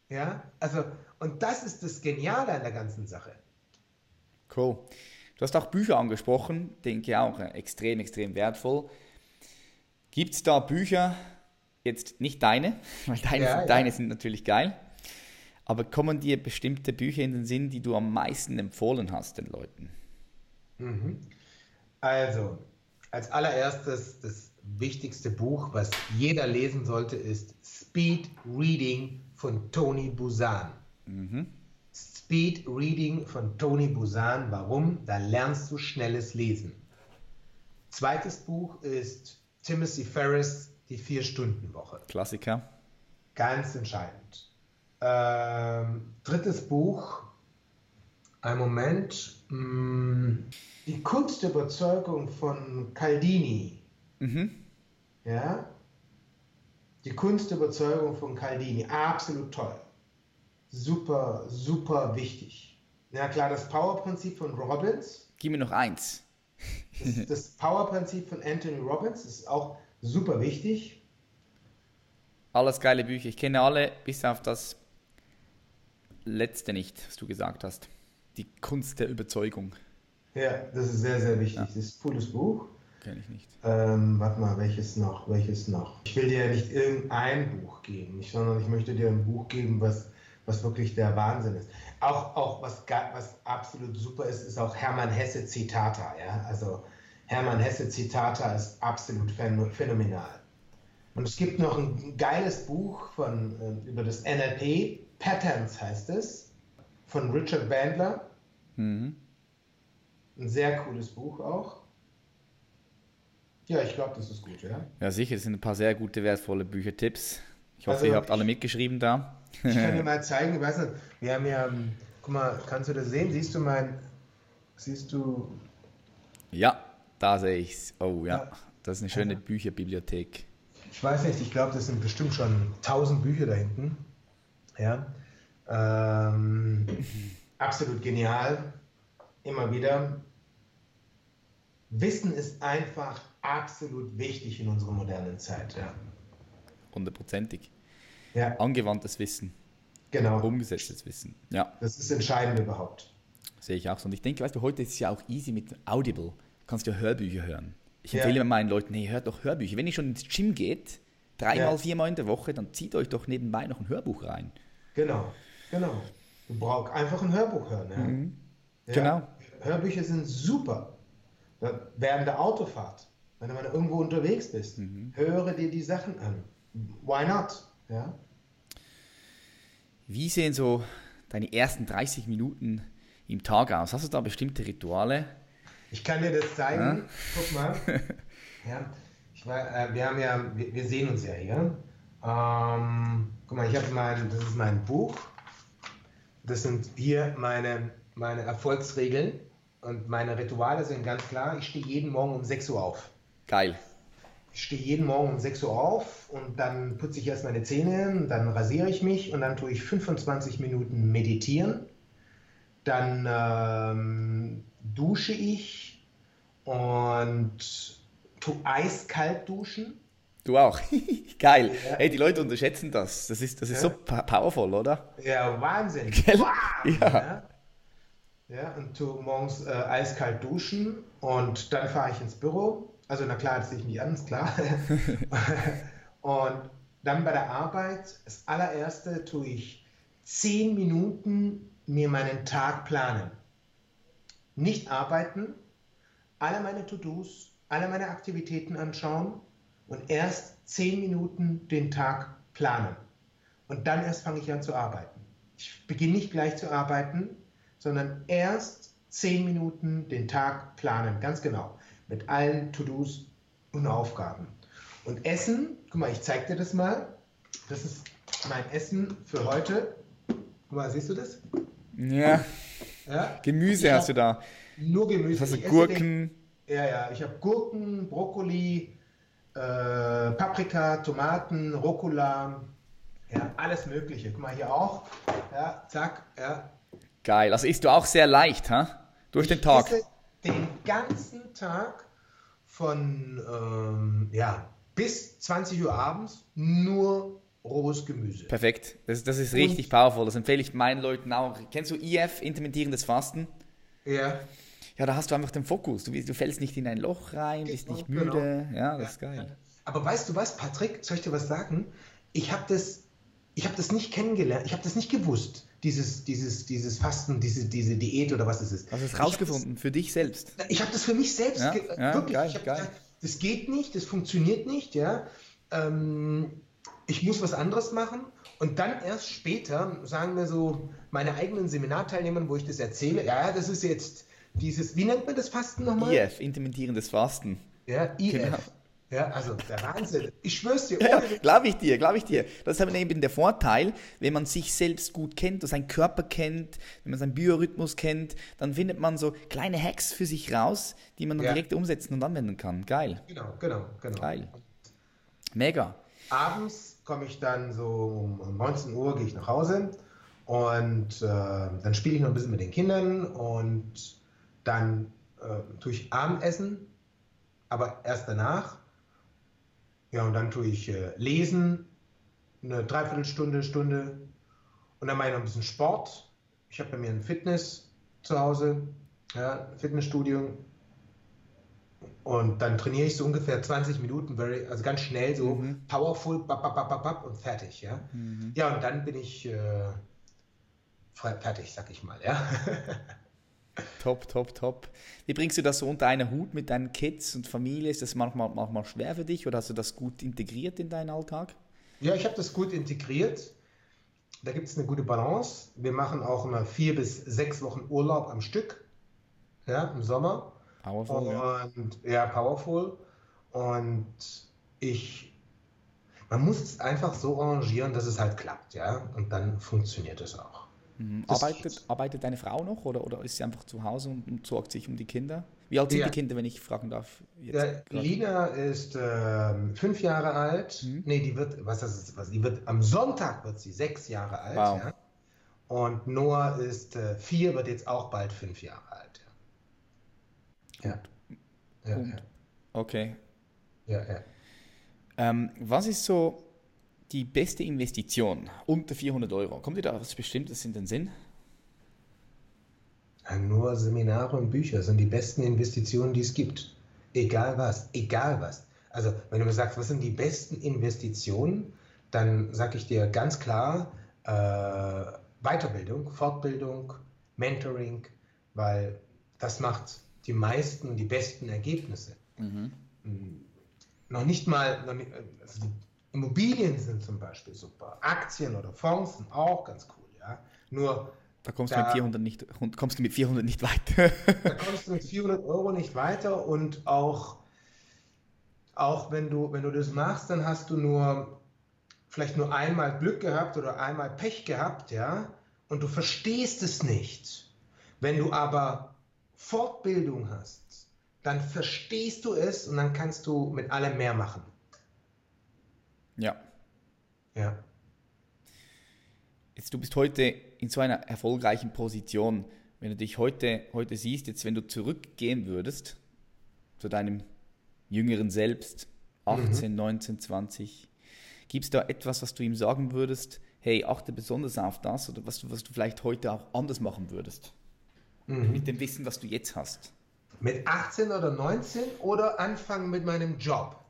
Ja, also, und das ist das Geniale an der ganzen Sache. Cool. Du hast auch Bücher angesprochen, denke ich auch äh, extrem, extrem wertvoll. Gibt es da Bücher, jetzt nicht deine, weil deine, ja, sind, deine sind natürlich geil, aber kommen dir bestimmte Bücher in den Sinn, die du am meisten empfohlen hast den Leuten? Mhm. Also, als allererstes das wichtigste Buch, was jeder lesen sollte, ist Speed Reading von Tony Busan. Mhm. Speed Reading von Tony Busan. Warum? Da lernst du schnelles Lesen. Zweites Buch ist Timothy Ferris, die Vier-Stunden-Woche. Klassiker. Ganz entscheidend. Ähm, drittes Buch, ein Moment. Mh, mm, die Kunst der Überzeugung von Caldini. Mhm. Ja. Die Kunst der Überzeugung von Caldini. Absolut toll. Super, super wichtig. Ja klar, das Power-Prinzip von Robbins. Gib mir noch eins. das, das Power-Prinzip von Anthony Robbins ist auch super wichtig. Alles geile Bücher. Ich kenne alle, bis auf das letzte nicht, was du gesagt hast. Die Kunst der Überzeugung. Ja, das ist sehr, sehr wichtig. Ja. Das ist ein cooles Buch. Kenne ich nicht. Ähm, warte mal, welches noch? Welches noch? Ich will dir ja nicht irgendein Buch geben, sondern ich möchte dir ein Buch geben, was, was wirklich der Wahnsinn ist. Auch, auch was, was absolut super ist, ist auch Hermann Hesse Zitata. Ja? Also Hermann Hesse Zitata ist absolut phänomenal. Und es gibt noch ein geiles Buch von, äh, über das NLP, Patterns heißt es, von Richard Bandler. Mhm. Ein sehr cooles Buch auch. Ja, ich glaube, das ist gut, ja. Ja, sicher, es sind ein paar sehr gute, wertvolle Büchertipps. Ich hoffe, also, ihr habt alle mitgeschrieben da. ich kann dir mal zeigen, ich weiß nicht, wir haben ja um, Guck mal, kannst du das sehen? Siehst du mein. Siehst du. Ja, da sehe ich's. Oh ja, Ja. das ist eine schöne Bücherbibliothek. Ich weiß nicht, ich glaube, das sind bestimmt schon tausend Bücher da hinten. Ja. Ähm, absolut genial. Immer wieder. Wissen ist einfach absolut wichtig in unserer modernen Zeit. Ja. Hundertprozentig. Ja, Angewandtes Wissen, genau. umgesetztes Wissen. Ja, Das ist entscheidend überhaupt. sehe ich auch so. Und ich denke, weißt du, heute ist es ja auch easy mit Audible. Du kannst ja Hörbücher hören. Ich Ja. empfehle meinen Leuten, hey, hört doch Hörbücher. Wenn ihr schon ins Gym geht, dreimal, Ja. viermal in der Woche, dann zieht euch doch nebenbei noch ein Hörbuch rein. Genau, genau. Du brauchst einfach ein Hörbuch hören. Ja? Ja. Genau. Hörbücher sind super. Ja, Während der Autofahrt, wenn du mal irgendwo unterwegs bist, höre dir die Sachen an. Why not? Ja? Wie sehen so deine ersten 30 Minuten im Tag aus? Hast du da bestimmte Rituale? Ich kann dir das zeigen. Guck mal. Ja, war, äh, wir haben ja, wir, wir sehen uns ja hier. Ähm, guck mal, ich habe mein, das ist mein Buch. Das sind hier meine, meine Erfolgsregeln und meine Rituale sind ganz klar. Ich stehe jeden Morgen um 6 Uhr auf. Geil. Ich stehe jeden Morgen um 6 Uhr auf und dann putze ich erst meine Zähne, dann rasiere ich mich und dann tue ich 25 Minuten meditieren. Dann ähm, dusche ich und tue eiskalt duschen. Du auch. Geil. Ja. Hey, die Leute unterschätzen das. Das ist, das ist Ja. so powerful, oder? Ja, Wahnsinn. Gell? Wow, Ja. ja. und tue morgens äh, eiskalt duschen und dann fahre ich ins Büro. Also, na klar, das sehe ich nicht an, ist klar. und dann bei der Arbeit, das allererste tue ich 10 Minuten mir meinen Tag planen. Nicht arbeiten, alle meine To-Dos, alle meine Aktivitäten anschauen und erst 10 Minuten den Tag planen. Und dann erst fange ich an zu arbeiten. Ich beginne nicht gleich zu arbeiten, sondern erst 10 Minuten den Tag planen, ganz genau. Mit allen To-Dos und Aufgaben. Und Essen, guck mal, ich zeig dir das mal. Das ist mein Essen für heute. Guck mal, siehst du das? Ja. Ja? Gemüse hast du da. Nur Gemüse. Hast du Gurken? Den, ja, ja, ich habe Gurken, Brokkoli, äh, Paprika, Tomaten, Rucola, ja, alles Mögliche. Guck mal hier auch. Ja, zack, ja. Geil. Also isst du auch sehr leicht, ha? Durch den Ich Tag. esse den ganzen Tag von ähm, ja, bis 20 Uhr abends nur rohes Gemüse. Perfekt. Das, das ist Und- richtig powerful. Das empfehle ich meinen Leuten auch. Kennst du IF, intermittierendes Fasten? Ja, Ja, da hast du einfach den Fokus. Du, du fällst nicht in ein Loch rein, bist nicht Genau, müde. Ja, das ist geil. Aber weißt du was, Patrick, soll ich dir was sagen? Ich habe das, ich habe das nicht kennengelernt, ich habe das nicht gewusst, dieses, dieses, dieses Fasten, diese, diese Diät oder was es ist. Hast du es hab rausgefunden für dich selbst? Das, ich habe das für mich selbst, Ja, ja, wirklich, geil, ich hab geil. das geht nicht, das funktioniert nicht, ja. Ähm, ich muss was anderes machen. Und dann erst später sagen mir so meine eigenen Seminarteilnehmer, wo ich das erzähle, ja, das ist jetzt dieses, wie nennt man das Fasten nochmal? IF, intermittierendes Fasten. Ja, IF. Genau. Ja, also der Wahnsinn. Ich schwör's dir, Ja, glaube ich dir, glaube ich dir. Das ist aber eben der Vorteil, wenn man sich selbst gut kennt seinen Körper kennt, wenn man seinen Biorhythmus kennt, dann findet man so kleine Hacks für sich raus, die man dann Ja. direkt umsetzen und anwenden kann. Geil, Genau, genau, genau. geil. Mega. Abends komme ich dann so um um 19 Uhr gehe ich nach Hause und äh, dann spiele ich noch ein bisschen mit den Kindern und dann äh, tue ich Abendessen, aber erst danach. Ja, und dann tue ich äh, lesen, eine Dreiviertelstunde, Stunde und dann mache ich noch ein bisschen Sport. Ich habe bei mir ein Fitness zu Hause, ja, Fitnessstudio. Und dann trainiere ich so ungefähr 20 Minuten, very, also ganz schnell, so Mhm. powerful, bap, bap, bap, bap, und fertig, ja. Ja, und dann bin ich äh, fertig, sag ich mal, ja. Top, top, top. Wie bringst du das so unter einen Hut mit deinen Kids und Familie? Ist das manchmal, manchmal schwer für dich oder hast du das gut integriert in deinen Alltag? Ja, ich habe das gut integriert. Da gibt es eine gute Balance. Wir machen auch immer vier bis sechs Wochen Urlaub am Stück, ja, im Sommer. Powerful, ja. Und ja, powerful. Und ich, man muss es einfach so arrangieren, dass es halt klappt, ja. Und dann funktioniert es auch. Mhm. Arbeitet, arbeitet deine Frau noch oder, oder ist sie einfach zu Hause und, und sorgt sich um die Kinder? Wie alt sind Ja. die Kinder, wenn ich fragen darf? jetzt Ja? Lina ist ähm, fünf Jahre alt. Mhm. Nee, die wird, was das ist, was, die wird, am Sonntag wird sie sechs Jahre alt. Wow. Ja? Und Noah ist äh, vier, wird jetzt auch bald fünf Jahre alt. Ja. Ja. Ja. Okay. ja, ja, ja. Ähm, was ist so die beste Investition unter 400 Euro? Kommt dir da was Bestimmtes in den Sinn? Ja, Nur Seminare und Bücher sind die besten Investitionen, die es gibt. Egal was, egal was. Also, wenn du mir sagst, was sind die besten Investitionen, dann sage ich dir ganz klar äh, Weiterbildung, Fortbildung, Mentoring, weil das macht die meisten, die besten Ergebnisse. Mm, Noch nicht mal, noch nicht, also Immobilien sind zum Beispiel super, Aktien oder Fonds sind auch ganz cool, ja. Nur Da kommst, du Da- mit 400 nicht, kommst du mit 400 nicht weiter. da kommst du mit 400 Euro nicht weiter und auch, auch wenn, du, wenn du das machst, dann hast du nur vielleicht nur einmal Glück gehabt oder einmal Pech gehabt, ja, und du verstehst es nicht. Wenn du aber Fortbildung hast, dann verstehst du es und dann kannst du mit allem mehr machen. Ja. Ja. Jetzt, du bist heute in so einer erfolgreichen Position. Wenn du dich heute, heute siehst, jetzt wenn du zurückgehen würdest zu deinem jüngeren Selbst, 18, 19, 20, gibt es da etwas, was du ihm sagen würdest, hey, achte besonders auf das oder was du, was du vielleicht heute auch anders machen würdest? Mit dem Wissen, was du jetzt hast. Mit 18 oder 19 oder anfangen mit meinem Job?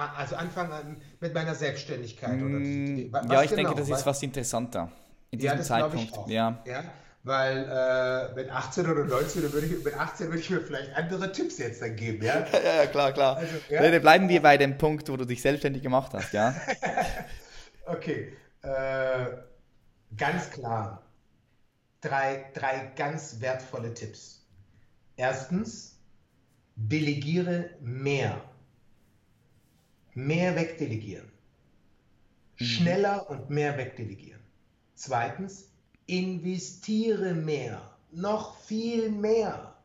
A- Also anfangen an- mit meiner Selbstständigkeit oder die, die, wa- ja, was ich denke, genau? das ist Was- interessanter in Ja, diesem glaube Zeitpunkt. Ja. ja weil äh, mit 18 oder 19, da würde ich, mit 18 würde ich mir vielleicht andere Tipps jetzt dann geben, ja? Ja, ja, klar, klar. Also, ja. Nee, bleiben wir bei dem Punkt, wo du dich selbstständig gemacht hast, ja? Okay, äh, ganz klar. Drei, drei ganz wertvolle Tipps. Erstens, delegiere mehr. Mehr wegdelegieren. Schneller und mehr wegdelegieren. Zweitens, investiere mehr. Noch viel mehr.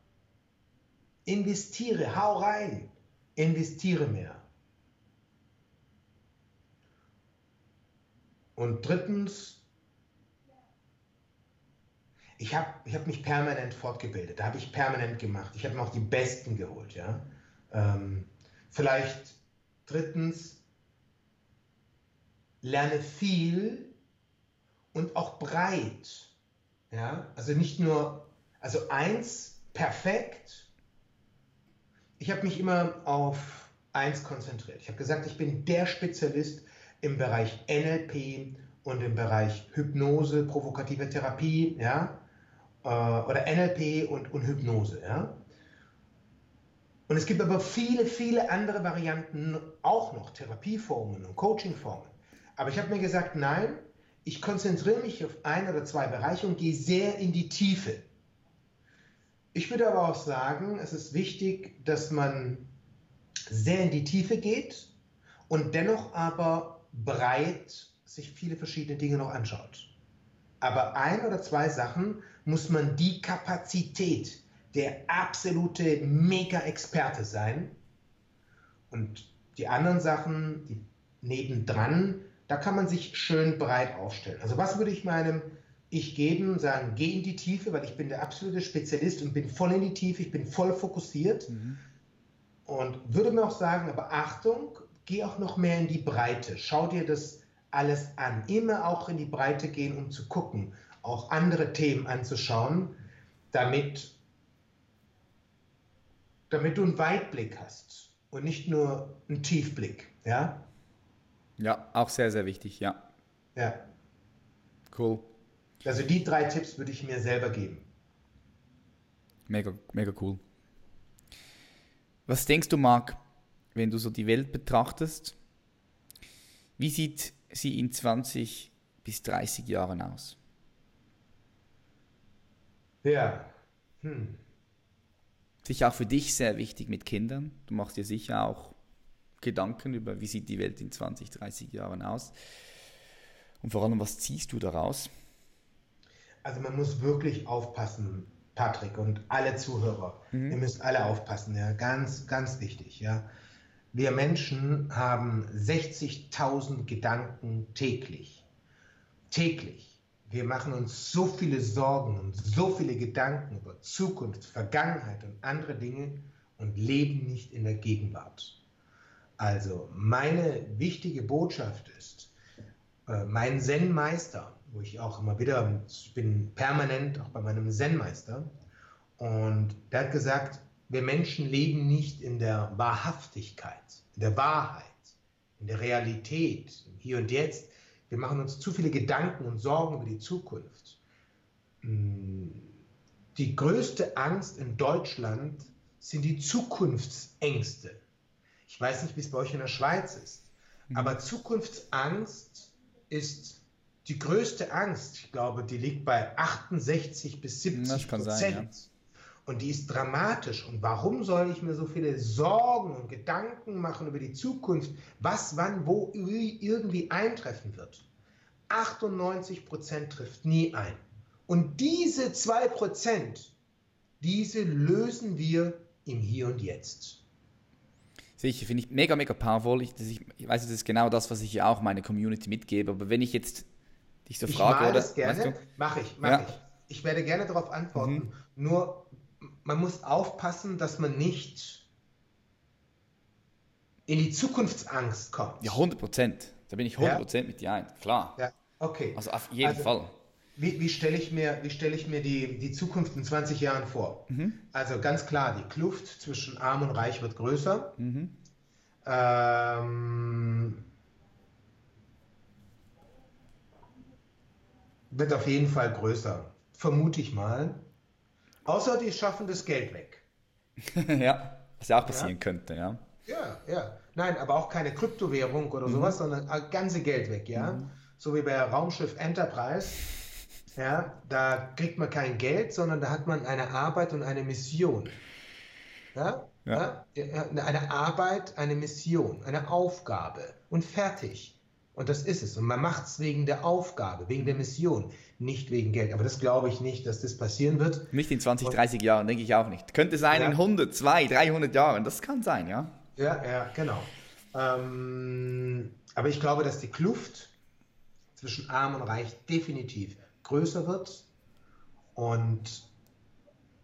Investiere, hau rein. Investiere mehr. Und drittens, ich habe ich hab mich permanent fortgebildet. Da habe ich permanent gemacht. Ich habe mir auch die Besten geholt. Ja? Ähm, vielleicht drittens, lerne viel und auch breit. Ja? Also nicht nur, also eins, perfekt. Ich habe mich immer auf eins konzentriert. Ich habe gesagt, ich bin der Spezialist im Bereich NLP und im Bereich Hypnose, provokative Therapie, ja, äh, oder NLP und, und Hypnose, ja. Und es gibt aber viele, viele andere Varianten auch noch, Therapieformen und Coachingformen. Aber ich habe mir gesagt, nein, ich konzentriere mich auf ein oder zwei Bereiche und gehe sehr in die Tiefe. Ich würde aber auch sagen, es ist wichtig, dass man sehr in die Tiefe geht und dennoch aber breit sich viele verschiedene Dinge noch anschaut. Aber ein oder zwei Sachen muss man die Kapazität der absolute Mega-Experte sein. Und die anderen Sachen, die nebendran, da kann man sich schön breit aufstellen. Also was würde ich meinem Ich geben, sagen, geh in die Tiefe, weil ich bin der absolute Spezialist und bin voll in die Tiefe, ich bin voll fokussiert. Und würde mir auch sagen, aber Achtung, geh auch noch mehr in die Breite. Schau dir das alles an. Immer auch in die Breite gehen, um zu gucken, auch andere Themen anzuschauen, damit, damit du einen Weitblick hast und nicht nur einen Tiefblick. Ja? Ja, auch sehr, sehr wichtig, ja. Ja. Cool. Also die drei Tipps würde ich mir selber geben. Mega, mega cool. Was denkst du, Marc, wenn du so die Welt betrachtest? Wie sieht sie in 20 bis 30 Jahren aus? Ja. Hm. Sicher auch für dich sehr wichtig mit Kindern. Du machst dir sicher auch Gedanken über, wie sieht die Welt in 20, 30 Jahren aus. Und vor allem, was ziehst du daraus? also man muss wirklich aufpassen, Patrick und alle Zuhörer. Mhm. Ihr müsst alle aufpassen, ja, ganz, ganz wichtig, ja. Wir Menschen haben 60.000 Gedanken täglich. Täglich. Wir machen uns so viele Sorgen und so viele Gedanken über Zukunft, Vergangenheit und andere Dinge und leben nicht in der Gegenwart. Also meine wichtige Botschaft ist, äh, mein Zen-Meister, wo ich auch immer wieder, bin permanent auch bei meinem Zen-Meister, und der hat gesagt, wir Menschen leben nicht in der Wahrhaftigkeit, in der Wahrheit, in der Realität, hier und jetzt. Wir machen uns zu viele Gedanken und Sorgen über die Zukunft. Hm, die größte Angst in Deutschland sind die Zukunftsängste. Ich weiß nicht, wie es bei euch in der Schweiz ist, mhm. aber Zukunftsangst ist die größte Angst. Ich glaube, die liegt bei 68 bis 70 Prozent. Sein, ja. Und die ist dramatisch. Und warum soll ich mir so viele Sorgen und Gedanken machen über die Zukunft, was, wann, wo irgendwie eintreffen wird? 98 Prozent trifft nie ein. Und diese 2 Prozent, diese lösen wir im Hier und Jetzt. Sicher, finde ich mega, mega powerful. Ich, ich, ich, weiß, das ist genau das, was ich auch meiner Community mitgebe. Aber wenn ich jetzt dich so frage, ich oder. Das gerne, weißt du? Mach ich, mach ja. ich. Ich werde gerne darauf antworten. Mhm. Nur man muss aufpassen, dass man nicht in die Zukunftsangst kommt. Ja, 100 Prozent. Da bin ich 100 Prozent ja? mit dir ein, klar. Ja, okay. Also auf jeden also, Fall. Wie, wie stelle ich mir, wie stell ich mir die, die Zukunft in 20 Jahren vor? Mhm. Also ganz klar, die Kluft zwischen Arm und Reich wird größer. Mhm. Ähm, wird auf jeden Fall größer, vermute ich mal. Außer die schaffen das Geld weg. ja, was ja auch passieren ja? könnte, ja. Ja, ja. Nein, aber auch keine Kryptowährung oder mhm. sowas, sondern das ganze Geld weg, ja. Mhm. So wie bei Raumschiff Enterprise. Ja, da kriegt man kein Geld, sondern da hat man eine Arbeit und eine Mission. Ja? ja. ja? Eine Arbeit, eine Mission, eine Aufgabe und fertig. Und das ist es. Und man macht es wegen der Aufgabe, wegen der Mission nicht wegen Geld. Aber das glaube ich nicht, dass das passieren wird. Nicht in 20, 30 Jahren, denke ich auch nicht. Könnte sein ja. in 100, 200, 300 Jahren. Das kann sein, ja. Ja, ja, genau. Ähm, aber ich glaube, dass die Kluft zwischen Arm und Reich definitiv größer wird und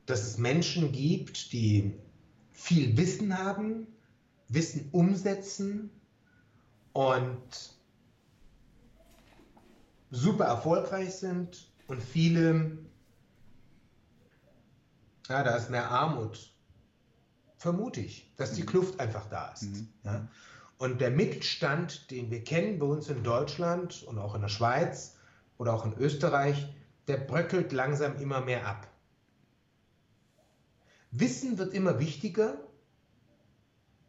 dass es Menschen gibt, die viel Wissen haben, Wissen umsetzen und super erfolgreich sind und viele, ja, da ist mehr Armut. Vermute ich, dass die mhm. Kluft einfach da ist. Mhm. Ja. Und der Mittelstand, den wir kennen bei uns in Deutschland und auch in der Schweiz oder auch in Österreich, der bröckelt langsam immer mehr ab. Wissen wird immer wichtiger,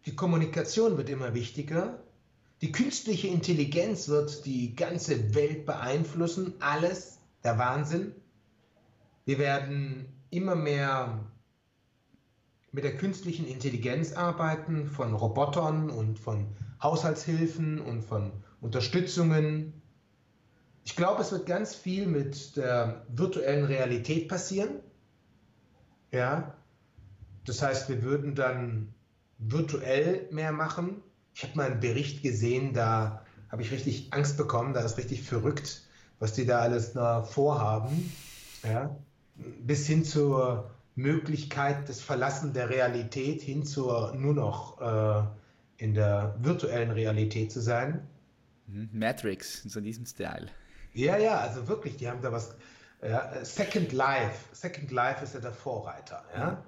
die Kommunikation wird immer wichtiger die künstliche Intelligenz wird die ganze Welt beeinflussen, alles, der Wahnsinn. Wir werden immer mehr mit der künstlichen Intelligenz arbeiten, von Robotern und von Haushaltshilfen und von Unterstützungen. Ich glaube, es wird ganz viel mit der virtuellen Realität passieren. Ja, das heißt, wir würden dann virtuell mehr machen ich habe mal einen Bericht gesehen, da habe ich richtig Angst bekommen, da ist richtig verrückt, was die da alles noch vorhaben. Ja? Bis hin zur Möglichkeit des Verlassen der Realität hin zur nur noch äh, in der virtuellen Realität zu sein. Mhm. Matrix, so in diesem Style. Ja, ja, also wirklich, die haben da was. Ja, Second Life. Second Life ist ja der Vorreiter. Ja?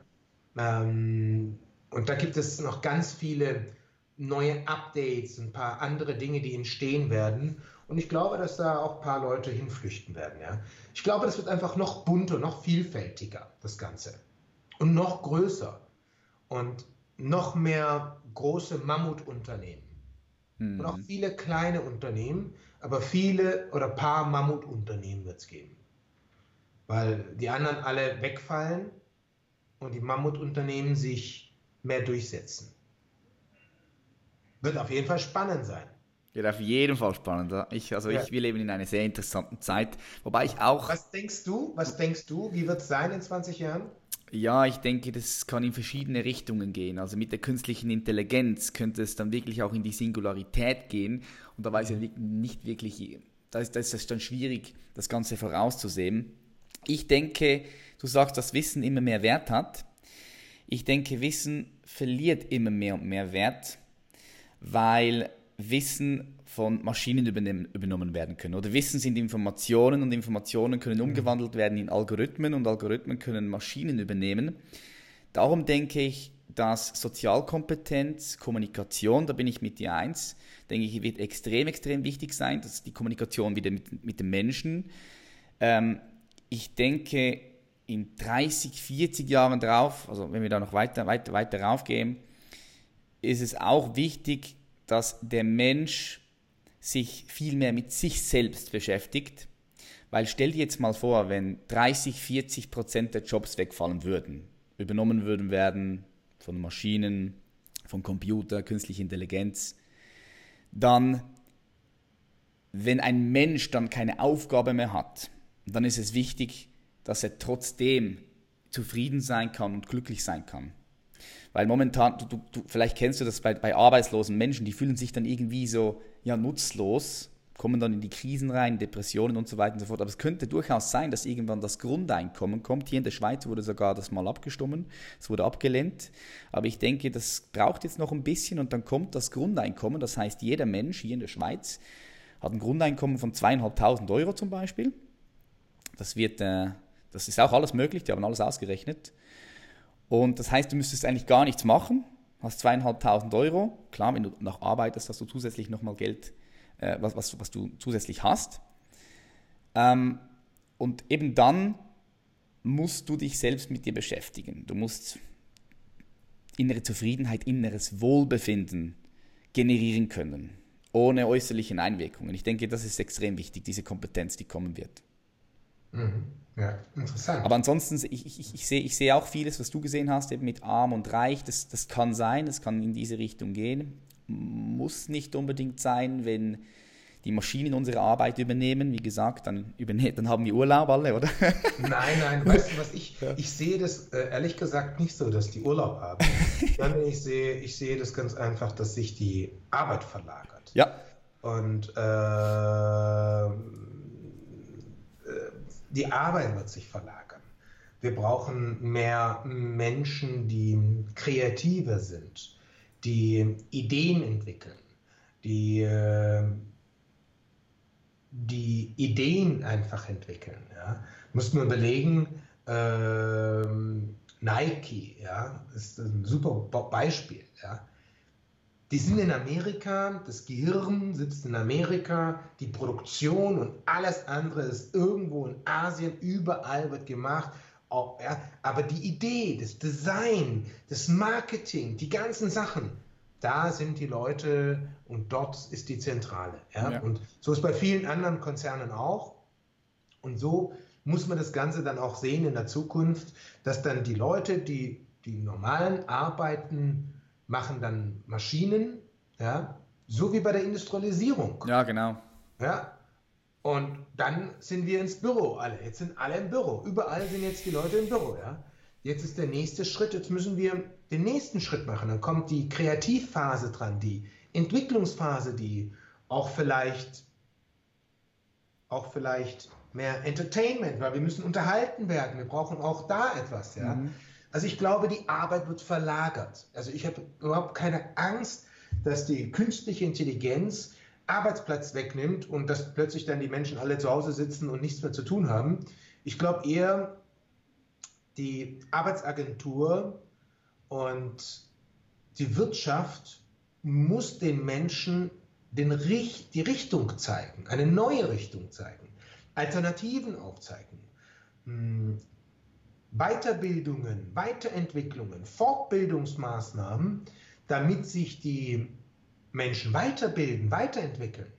Mhm. Ähm, und da gibt es noch ganz viele neue Updates, ein paar andere Dinge, die entstehen werden. Und ich glaube, dass da auch ein paar Leute hinflüchten werden. Ja? Ich glaube, das wird einfach noch bunter, noch vielfältiger, das Ganze. Und noch größer. Und noch mehr große Mammutunternehmen. Mhm. Und auch viele kleine Unternehmen, aber viele oder ein paar Mammutunternehmen wird es geben. Weil die anderen alle wegfallen und die Mammutunternehmen sich mehr durchsetzen. Wird auf jeden Fall spannend sein. Wird auf jeden Fall spannend. Ich, also Ja. ich, wir leben in einer sehr interessanten Zeit, wobei ich auch, Was denkst du? Was denkst du? Wie wird es sein in 20 Jahren? ja, ich denke, das kann in verschiedene Richtungen gehen. Also mit der künstlichen Intelligenz könnte es dann wirklich auch in die Singularität gehen und da weiß ich nicht wirklich, da ist, da ist es dann schwierig, das Ganze vorauszusehen. Ich denke, du sagst, dass Wissen immer mehr Wert hat. Ich denke, Wissen verliert immer mehr und mehr Wert, weil Wissen von Maschinen übernommen werden können. Oder Wissen sind Informationen und Informationen können umgewandelt werden in Algorithmen und Algorithmen können Maschinen übernehmen. Darum denke ich, dass Sozialkompetenz, Kommunikation, da bin ich mit dir eins, denke ich, wird extrem, extrem wichtig sein, dass die Kommunikation wieder mit, mit den Menschen. Ähm, ich denke, in 30, 40 Jahren drauf, also wenn wir da noch weiter, weiter, weiter raufgehen, ist es auch wichtig, dass der Mensch sich viel mehr mit sich selbst beschäftigt. Weil stell dir jetzt mal vor, wenn 30, 40 Prozent der Jobs wegfallen würden, übernommen würden werden von Maschinen, von Computer, künstliche Intelligenz, dann, wenn ein Mensch dann keine Aufgabe mehr hat, dann ist es wichtig, dass er trotzdem zufrieden sein kann und glücklich sein kann. Weil momentan, du, du, vielleicht kennst du das bei, bei arbeitslosen Menschen, die fühlen sich dann irgendwie so ja, nutzlos, kommen dann in die Krisen rein, Depressionen und so weiter und so fort. Aber es könnte durchaus sein, dass irgendwann das Grundeinkommen kommt. Hier in der Schweiz wurde sogar das mal abgestimmt, es wurde abgelehnt. Aber ich denke, das braucht jetzt noch ein bisschen und dann kommt das Grundeinkommen. Das heißt, jeder Mensch hier in der Schweiz hat ein Grundeinkommen von zweieinhalbtausend Euro zum Beispiel. Das wird, äh, das ist auch alles möglich, die haben alles ausgerechnet. Und das heißt, du müsstest eigentlich gar nichts machen, hast zweieinhalbtausend Euro. Klar, wenn du noch arbeitest, hast du zusätzlich nochmal Geld, äh, was, was, was du zusätzlich hast. Ähm, und eben dann musst du dich selbst mit dir beschäftigen. Du musst innere Zufriedenheit, inneres Wohlbefinden generieren können, ohne äußerliche Einwirkungen. Ich denke, das ist extrem wichtig, diese Kompetenz, die kommen wird. Mhm. Ja, interessant. Aber ansonsten, ich, ich, ich, sehe, ich sehe auch vieles, was du gesehen hast, eben mit arm und reich. Das, das kann sein, das kann in diese Richtung gehen. Muss nicht unbedingt sein, wenn die Maschinen unsere Arbeit übernehmen. Wie gesagt, dann, überne dann haben wir Urlaub alle, oder? Nein, nein, weißt du was, ich, ich sehe das äh, ehrlich gesagt nicht so, dass die Urlaub haben, sondern ich sehe, ich sehe das ganz einfach, dass sich die Arbeit verlagert. Ja. Und äh, die Arbeit wird sich verlagern. Wir brauchen mehr Menschen, die kreativer sind, die Ideen entwickeln, die, äh, die Ideen einfach entwickeln. Ja. Muss man überlegen, äh, Nike ja, ist ein super Beispiel. Ja. Die sind in Amerika, das Gehirn sitzt in Amerika, die Produktion und alles andere ist irgendwo in Asien, überall wird gemacht. Aber die Idee, das Design, das Marketing, die ganzen Sachen, da sind die Leute und dort ist die Zentrale. Ja? Ja. Und so ist bei vielen anderen Konzernen auch. Und so muss man das Ganze dann auch sehen in der Zukunft, dass dann die Leute, die die normalen Arbeiten machen dann Maschinen, ja, so wie bei der Industrialisierung. Ja, genau. Ja. Und dann sind wir ins Büro alle. Jetzt sind alle im Büro. Überall sind jetzt die Leute im Büro, ja. Jetzt ist der nächste Schritt, jetzt müssen wir den nächsten Schritt machen. Dann kommt die Kreativphase dran, die Entwicklungsphase, die auch vielleicht auch vielleicht mehr Entertainment, weil wir müssen unterhalten werden. Wir brauchen auch da etwas, ja. Mhm. Also ich glaube, die Arbeit wird verlagert. Also ich habe überhaupt keine Angst, dass die künstliche Intelligenz Arbeitsplatz wegnimmt und dass plötzlich dann die Menschen alle zu Hause sitzen und nichts mehr zu tun haben. Ich glaube eher, die Arbeitsagentur und die Wirtschaft muss den Menschen den die Richtung zeigen, eine neue Richtung zeigen, Alternativen aufzeigen. Weiterbildungen, Weiterentwicklungen, Fortbildungsmaßnahmen, damit sich die Menschen weiterbilden, weiterentwickeln.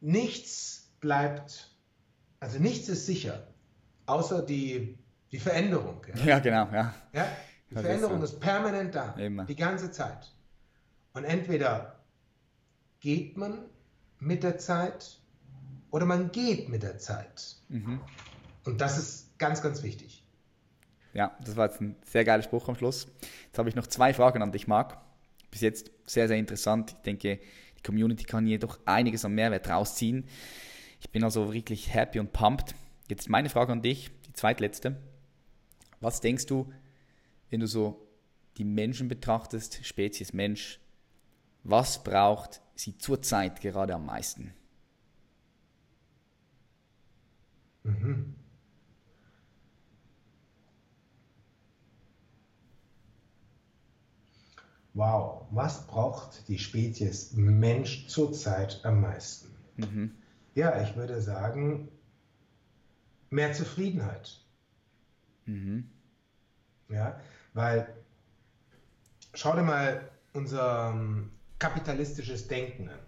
Nichts bleibt, also nichts ist sicher, außer die, die Veränderung. Ja? Ja, genau, ja. Ja? Die Das ist Veränderung so. ist permanent da, Immer. die ganze Zeit. Und entweder geht man mit der Zeit oder man geht mit der Zeit. Mhm. Und das ist ganz, ganz wichtig. Ja, das war jetzt ein sehr geiler Spruch am Schluss. Jetzt habe ich noch zwei Fragen an dich, Marc. Bis jetzt sehr, sehr interessant. Ich denke, die Community kann hier doch einiges an Mehrwert rausziehen. Ich bin also wirklich happy und pumped. Jetzt meine Frage an dich, die zweitletzte. Was denkst du, wenn du so die Menschen betrachtest, Spezies Mensch, was braucht sie zurzeit gerade am meisten? Mhm. Wow, was braucht die Spezies Mensch zurzeit am meisten? Mhm. Ja, ich würde sagen, mehr Zufriedenheit. Mhm. Ja, weil schau dir mal unser ähm, kapitalistisches Denken an.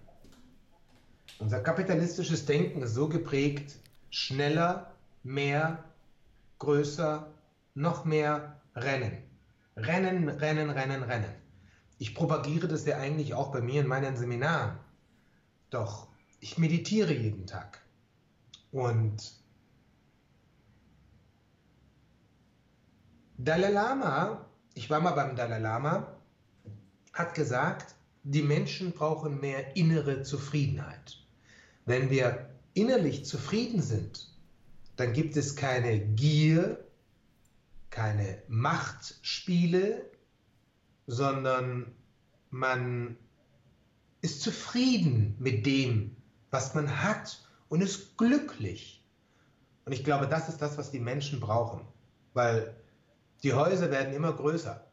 Unser kapitalistisches Denken ist so geprägt, schneller, mehr, größer, noch mehr rennen. Rennen, rennen, rennen, rennen. Ich propagiere das ja eigentlich auch bei mir in meinen Seminaren. Doch ich meditiere jeden Tag. Und Dalai Lama, ich war mal beim Dalai Lama, hat gesagt, die Menschen brauchen mehr innere Zufriedenheit. Wenn wir innerlich zufrieden sind, dann gibt es keine Gier, keine Machtspiele, sondern man ist zufrieden mit dem, was man hat und ist glücklich. Und ich glaube, das ist das, was die Menschen brauchen, weil die Häuser werden immer größer,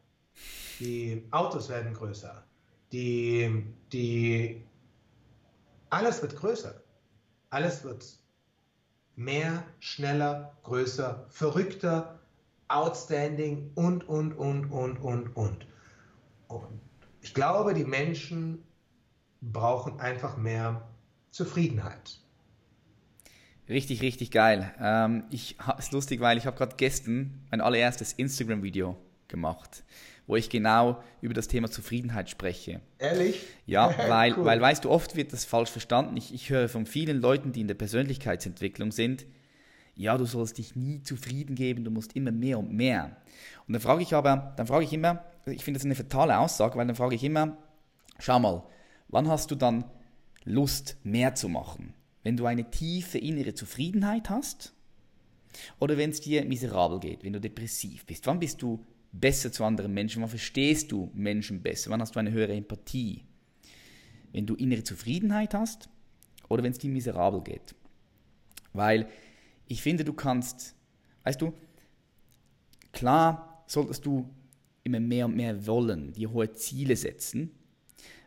die Autos werden größer, die, die, alles wird größer, alles wird mehr, schneller, größer, verrückter, outstanding und, und, und, und, und, und. Und ich glaube, die Menschen brauchen einfach mehr Zufriedenheit. Richtig, richtig geil. Ähm, ich ist lustig, weil ich habe gerade gestern mein allererstes Instagram-Video gemacht, wo ich genau über das Thema Zufriedenheit spreche. Ehrlich? Ja, weil, cool. weil weißt du, oft wird das falsch verstanden. Ich, ich höre von vielen Leuten, die in der Persönlichkeitsentwicklung sind, ja, du sollst dich nie zufrieden geben, du musst immer mehr und mehr. Und dann frage ich aber, dann frage ich immer, ich finde das eine fatale Aussage, weil dann frage ich immer, schau mal, wann hast du dann Lust, mehr zu machen? Wenn du eine tiefe innere Zufriedenheit hast oder wenn es dir miserabel geht, wenn du depressiv bist? Wann bist du besser zu anderen Menschen? Wann verstehst du Menschen besser? Wann hast du eine höhere Empathie? Wenn du innere Zufriedenheit hast oder wenn es dir miserabel geht? Weil ich finde, du kannst, weißt du, klar solltest du immer mehr und mehr wollen, dir hohe Ziele setzen,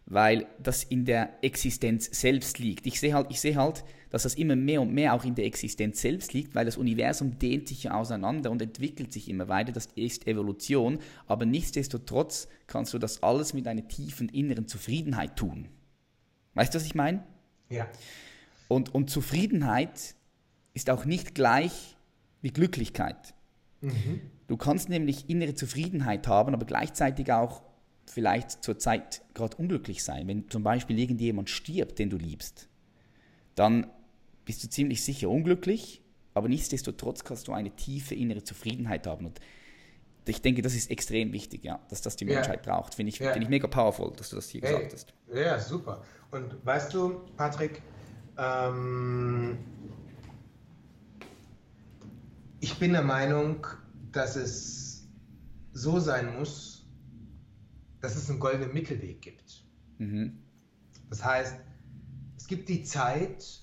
weil das in der Existenz selbst liegt. Ich sehe halt, ich sehe halt, dass das immer mehr und mehr auch in der Existenz selbst liegt, weil das Universum dehnt sich ja auseinander und entwickelt sich immer weiter. Das ist Evolution, aber nichtsdestotrotz kannst du das alles mit einer tiefen inneren Zufriedenheit tun. Weißt du, was ich meine? Ja. Und, und Zufriedenheit ist auch nicht gleich wie Glücklichkeit. Mhm. Du kannst nämlich innere Zufriedenheit haben, aber gleichzeitig auch vielleicht zur Zeit gerade unglücklich sein. Wenn zum Beispiel irgendjemand stirbt, den du liebst, dann bist du ziemlich sicher unglücklich, aber nichtsdestotrotz kannst du eine tiefe innere Zufriedenheit haben. Und ich denke, das ist extrem wichtig, ja, dass das die Menschheit ja. braucht. Finde ich, ja. find ich mega powerful, dass du das hier hey. gesagt hast. Ja, super. Und weißt du, Patrick, ähm, ich bin der Meinung, dass es so sein muss, dass es einen goldenen Mittelweg gibt. Mhm. Das heißt, es gibt die Zeit,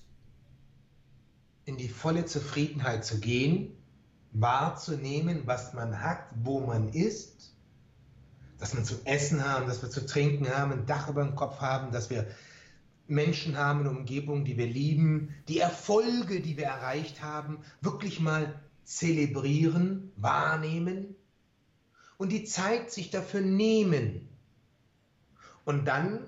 in die volle Zufriedenheit zu gehen, wahrzunehmen, was man hat, wo man ist, dass wir zu essen haben, dass wir zu trinken haben, ein Dach über dem Kopf haben, dass wir Menschen haben, eine Umgebung, die wir lieben, die Erfolge, die wir erreicht haben, wirklich mal zelebrieren, wahrnehmen und die Zeit sich dafür nehmen. Und dann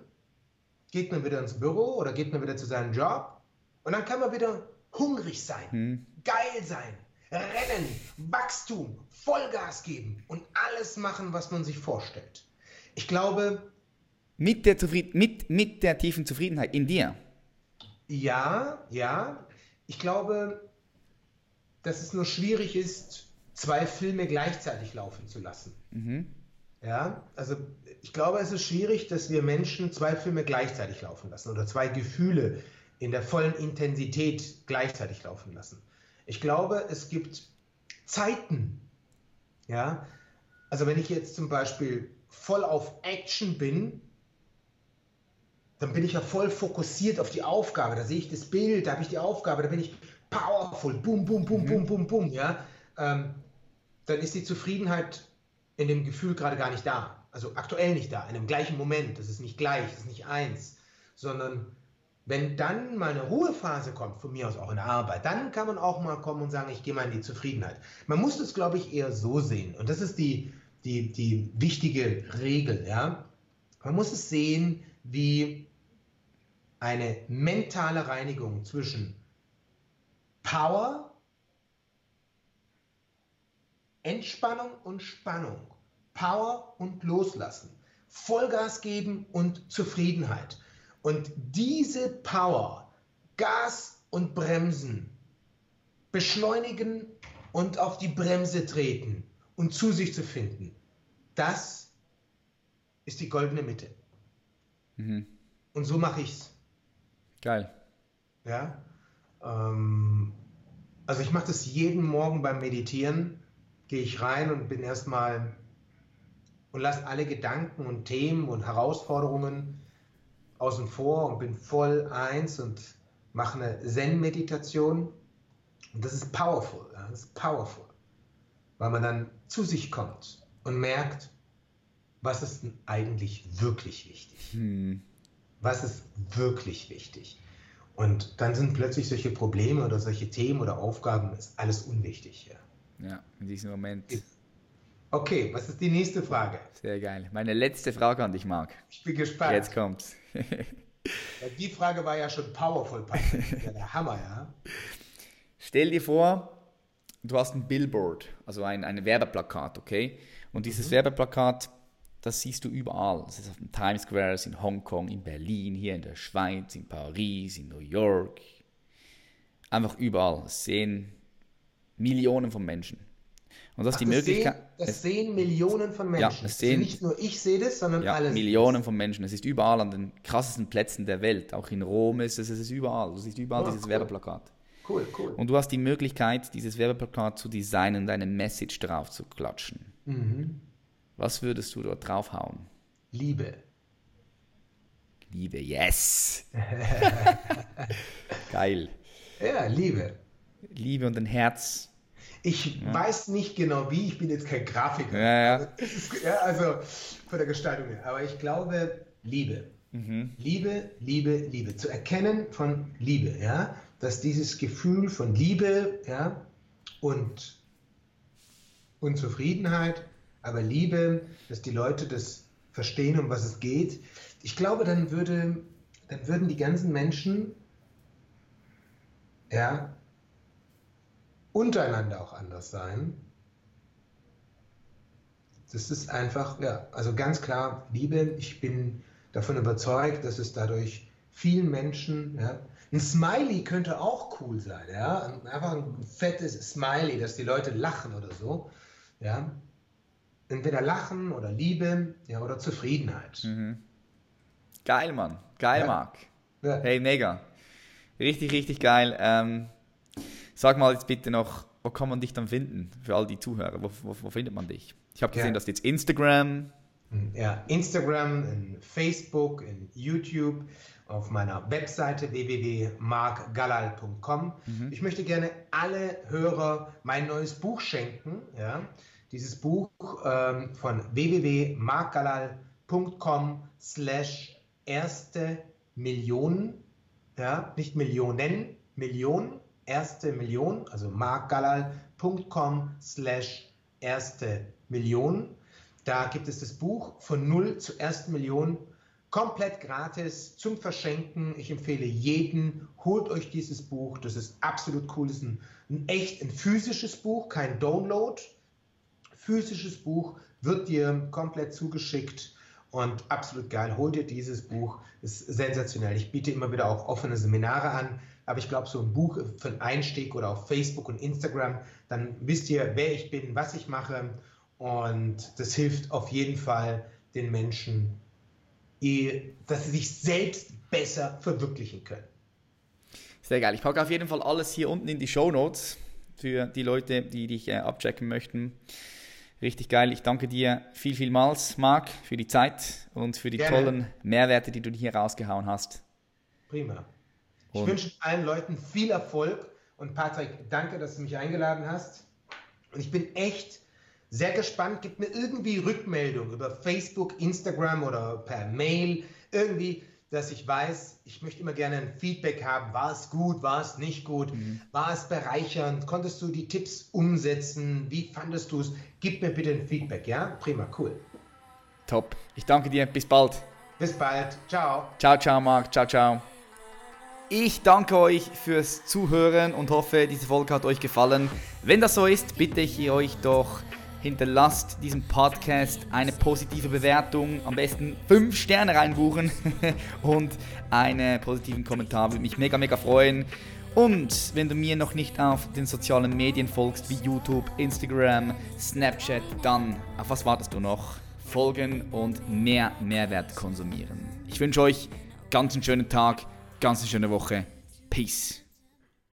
geht man wieder ins Büro oder geht man wieder zu seinem Job und dann kann man wieder hungrig sein, hm. geil sein, rennen, Wachstum, Vollgas geben und alles machen, was man sich vorstellt. Ich glaube, Mit der, Zufrieden mit, mit der tiefen Zufriedenheit in dir. Ja, ja. Ich glaube, dass es nur schwierig ist, zwei Filme gleichzeitig laufen zu lassen. Mhm. Ja, also ich glaube, es ist schwierig, dass wir Menschen zwei Filme gleichzeitig laufen lassen oder zwei Gefühle in der vollen Intensität gleichzeitig laufen lassen. Ich glaube, es gibt Zeiten. Ja, also wenn ich jetzt zum Beispiel voll auf Action bin, dann bin ich ja voll fokussiert auf die Aufgabe. Da sehe ich das Bild, da habe ich die Aufgabe, da bin ich powerful, boom, boom, boom, boom, boom, boom, ja. Ähm, dann ist die Zufriedenheit in dem Gefühl gerade gar nicht da. Also aktuell nicht da, in dem gleichen Moment. Das ist nicht gleich, das ist nicht eins, sondern wenn dann mal eine Ruhephase kommt, von mir aus auch in der Arbeit, dann kann man auch mal kommen und sagen, ich gehe mal in die Zufriedenheit. Man muss das, glaube ich, eher so sehen. Und das ist die, die, die wichtige Regel. Ja? Man muss es sehen wie eine mentale Reinigung zwischen Power, Entspannung und Spannung, Power und Loslassen, Vollgas geben und Zufriedenheit. Und diese Power, Gas und Bremsen, beschleunigen und auf die Bremse treten und zu sich zu finden, das ist die goldene Mitte. Mhm. Und so mache ich es. Geil. Ja. Ähm, also ich mache das jeden Morgen beim Meditieren. Gehe ich rein und bin erstmal und lasse alle Gedanken und Themen und Herausforderungen außen vor und bin voll eins und mache eine Zen-Meditation. Und das ist powerful. Das ist powerful. Weil man dann zu sich kommt und merkt, was ist denn eigentlich wirklich wichtig? Hm. Was ist wirklich wichtig? Und dann sind plötzlich solche Probleme oder solche Themen oder Aufgaben, ist alles unwichtig. Ja. Ja, in diesem Moment. Okay, was ist die nächste Frage? Sehr geil. Meine letzte Frage an dich, Marc. Ich bin gespannt. Jetzt kommt's. Die Frage war ja schon powerful, Patrick. Ja, der Hammer, ja. Stell dir vor, du hast ein Billboard, also ein, ein Werbeplakat, okay? Und dieses Werbeplakat, das siehst du überall. Das ist auf dem Times Square, in Hongkong, in Berlin, hier in der Schweiz, in Paris, in New York. Einfach überall. Das sehen Millionen von Menschen. Und das ist die das Möglichkeit. Sehen, das sehen Millionen von Menschen. das sehen- also nicht nur ich sehe das, sondern Ja, alle. Millionen von Menschen. Es ist überall an den krassesten Plätzen der Welt. Auch in Rom ist es, es ist überall. Du siehst überall Oh, dieses cool. Werbeplakat. Cool, cool. Und du hast die Möglichkeit, dieses Werbeplakat zu designen und eine Message drauf zu klatschen. Mhm. Was würdest du dort draufhauen? Liebe. Liebe, yes! Geil. Ja, Liebe. Liebe und ein Herz. Ich weiß nicht genau wie, ich bin jetzt kein Grafiker. Ja, ja. Ist, ja, also von der Gestaltung her. Aber ich glaube, Liebe. Mhm. Liebe, Liebe, Liebe. Zu erkennen von Liebe, ja. Dass dieses Gefühl von Liebe, ja, und Unzufriedenheit, aber Liebe, dass die Leute das verstehen, um was es geht. Ich glaube, dann würde, dann würden die ganzen Menschen, ja, untereinander auch anders sein. Das ist einfach, ja, also ganz klar Liebe. Ich bin davon überzeugt, dass es dadurch vielen Menschen, ja, ein Smiley könnte auch cool sein, ja, einfach ein fettes Smiley, dass die Leute lachen oder so, ja. Entweder Lachen oder Liebe, ja, oder Zufriedenheit. Geil, Mann. Geil, Ja. Marc. Ja. Hey, mega. Richtig, richtig geil. Ähm, sag mal jetzt bitte noch, wo kann man dich dann finden? Für all die Zuhörer. Wo, wo, wo findet man dich? Ich habe gesehen, Ja. dass jetzt Instagram. Ja, Instagram, in Facebook, in YouTube, auf meiner Webseite www.markgalal.com. Ich möchte gerne alle Hörer mein neues Buch schenken. Ja? Dieses Buch ähm, von www.markgalal.com slash erste Millionen, ja? nicht Millionen, Millionen, erste Million, also markgalal.com slash erste Million. Da gibt es das Buch von null zur ersten Million komplett gratis zum Verschenken. Ich empfehle jeden, holt euch dieses Buch. Das ist absolut cool. Das ist ein, ein echt ein physisches Buch, kein Download. Physisches Buch wird dir komplett zugeschickt und absolut geil. Hol dir dieses Buch, ist sensationell. Ich biete immer wieder auch offene Seminare an, aber ich glaube, so ein Buch für einen Einstieg oder auf Facebook und Instagram, dann wisst ihr, wer ich bin, was ich mache und das hilft auf jeden Fall den Menschen, dass sie sich selbst besser verwirklichen können. Sehr geil. Ich packe auf jeden Fall alles hier unten in die Show Notes für die Leute, die dich äh, abchecken möchten. Richtig geil. Ich danke dir viel, vielmals, Marc, für die Zeit und für die Gerne. tollen Mehrwerte, die du hier rausgehauen hast. Prima. Ich wünsche allen Leuten viel Erfolg und Patrick, danke, dass du mich eingeladen hast. Und ich bin echt sehr gespannt. Gib mir irgendwie Rückmeldung über Facebook, Instagram oder per Mail. Irgendwie, dass ich weiß, ich möchte immer gerne ein Feedback haben. War es gut, war es nicht gut, mhm. war es bereichernd, konntest du die Tipps umsetzen, wie fandest du es? Gib mir bitte ein Feedback, ja? Prima, cool. Top. Ich danke dir, bis bald. Bis bald, ciao. Ciao, ciao, Marc, ciao, ciao. Ich danke euch fürs Zuhören und hoffe, diese Folge hat euch gefallen. Wenn das so ist, bitte ich euch doch hinterlasst diesem Podcast eine positive Bewertung, am besten 5 Sterne reinbuchen und einen positiven Kommentar, würde mich mega, mega freuen. Und wenn du mir noch nicht auf den sozialen Medien folgst, wie YouTube, Instagram, Snapchat, dann auf was wartest du noch? Folgen und mehr Mehrwert konsumieren. Ich wünsche euch ganz einen schönen Tag, ganz schöne Woche. Peace.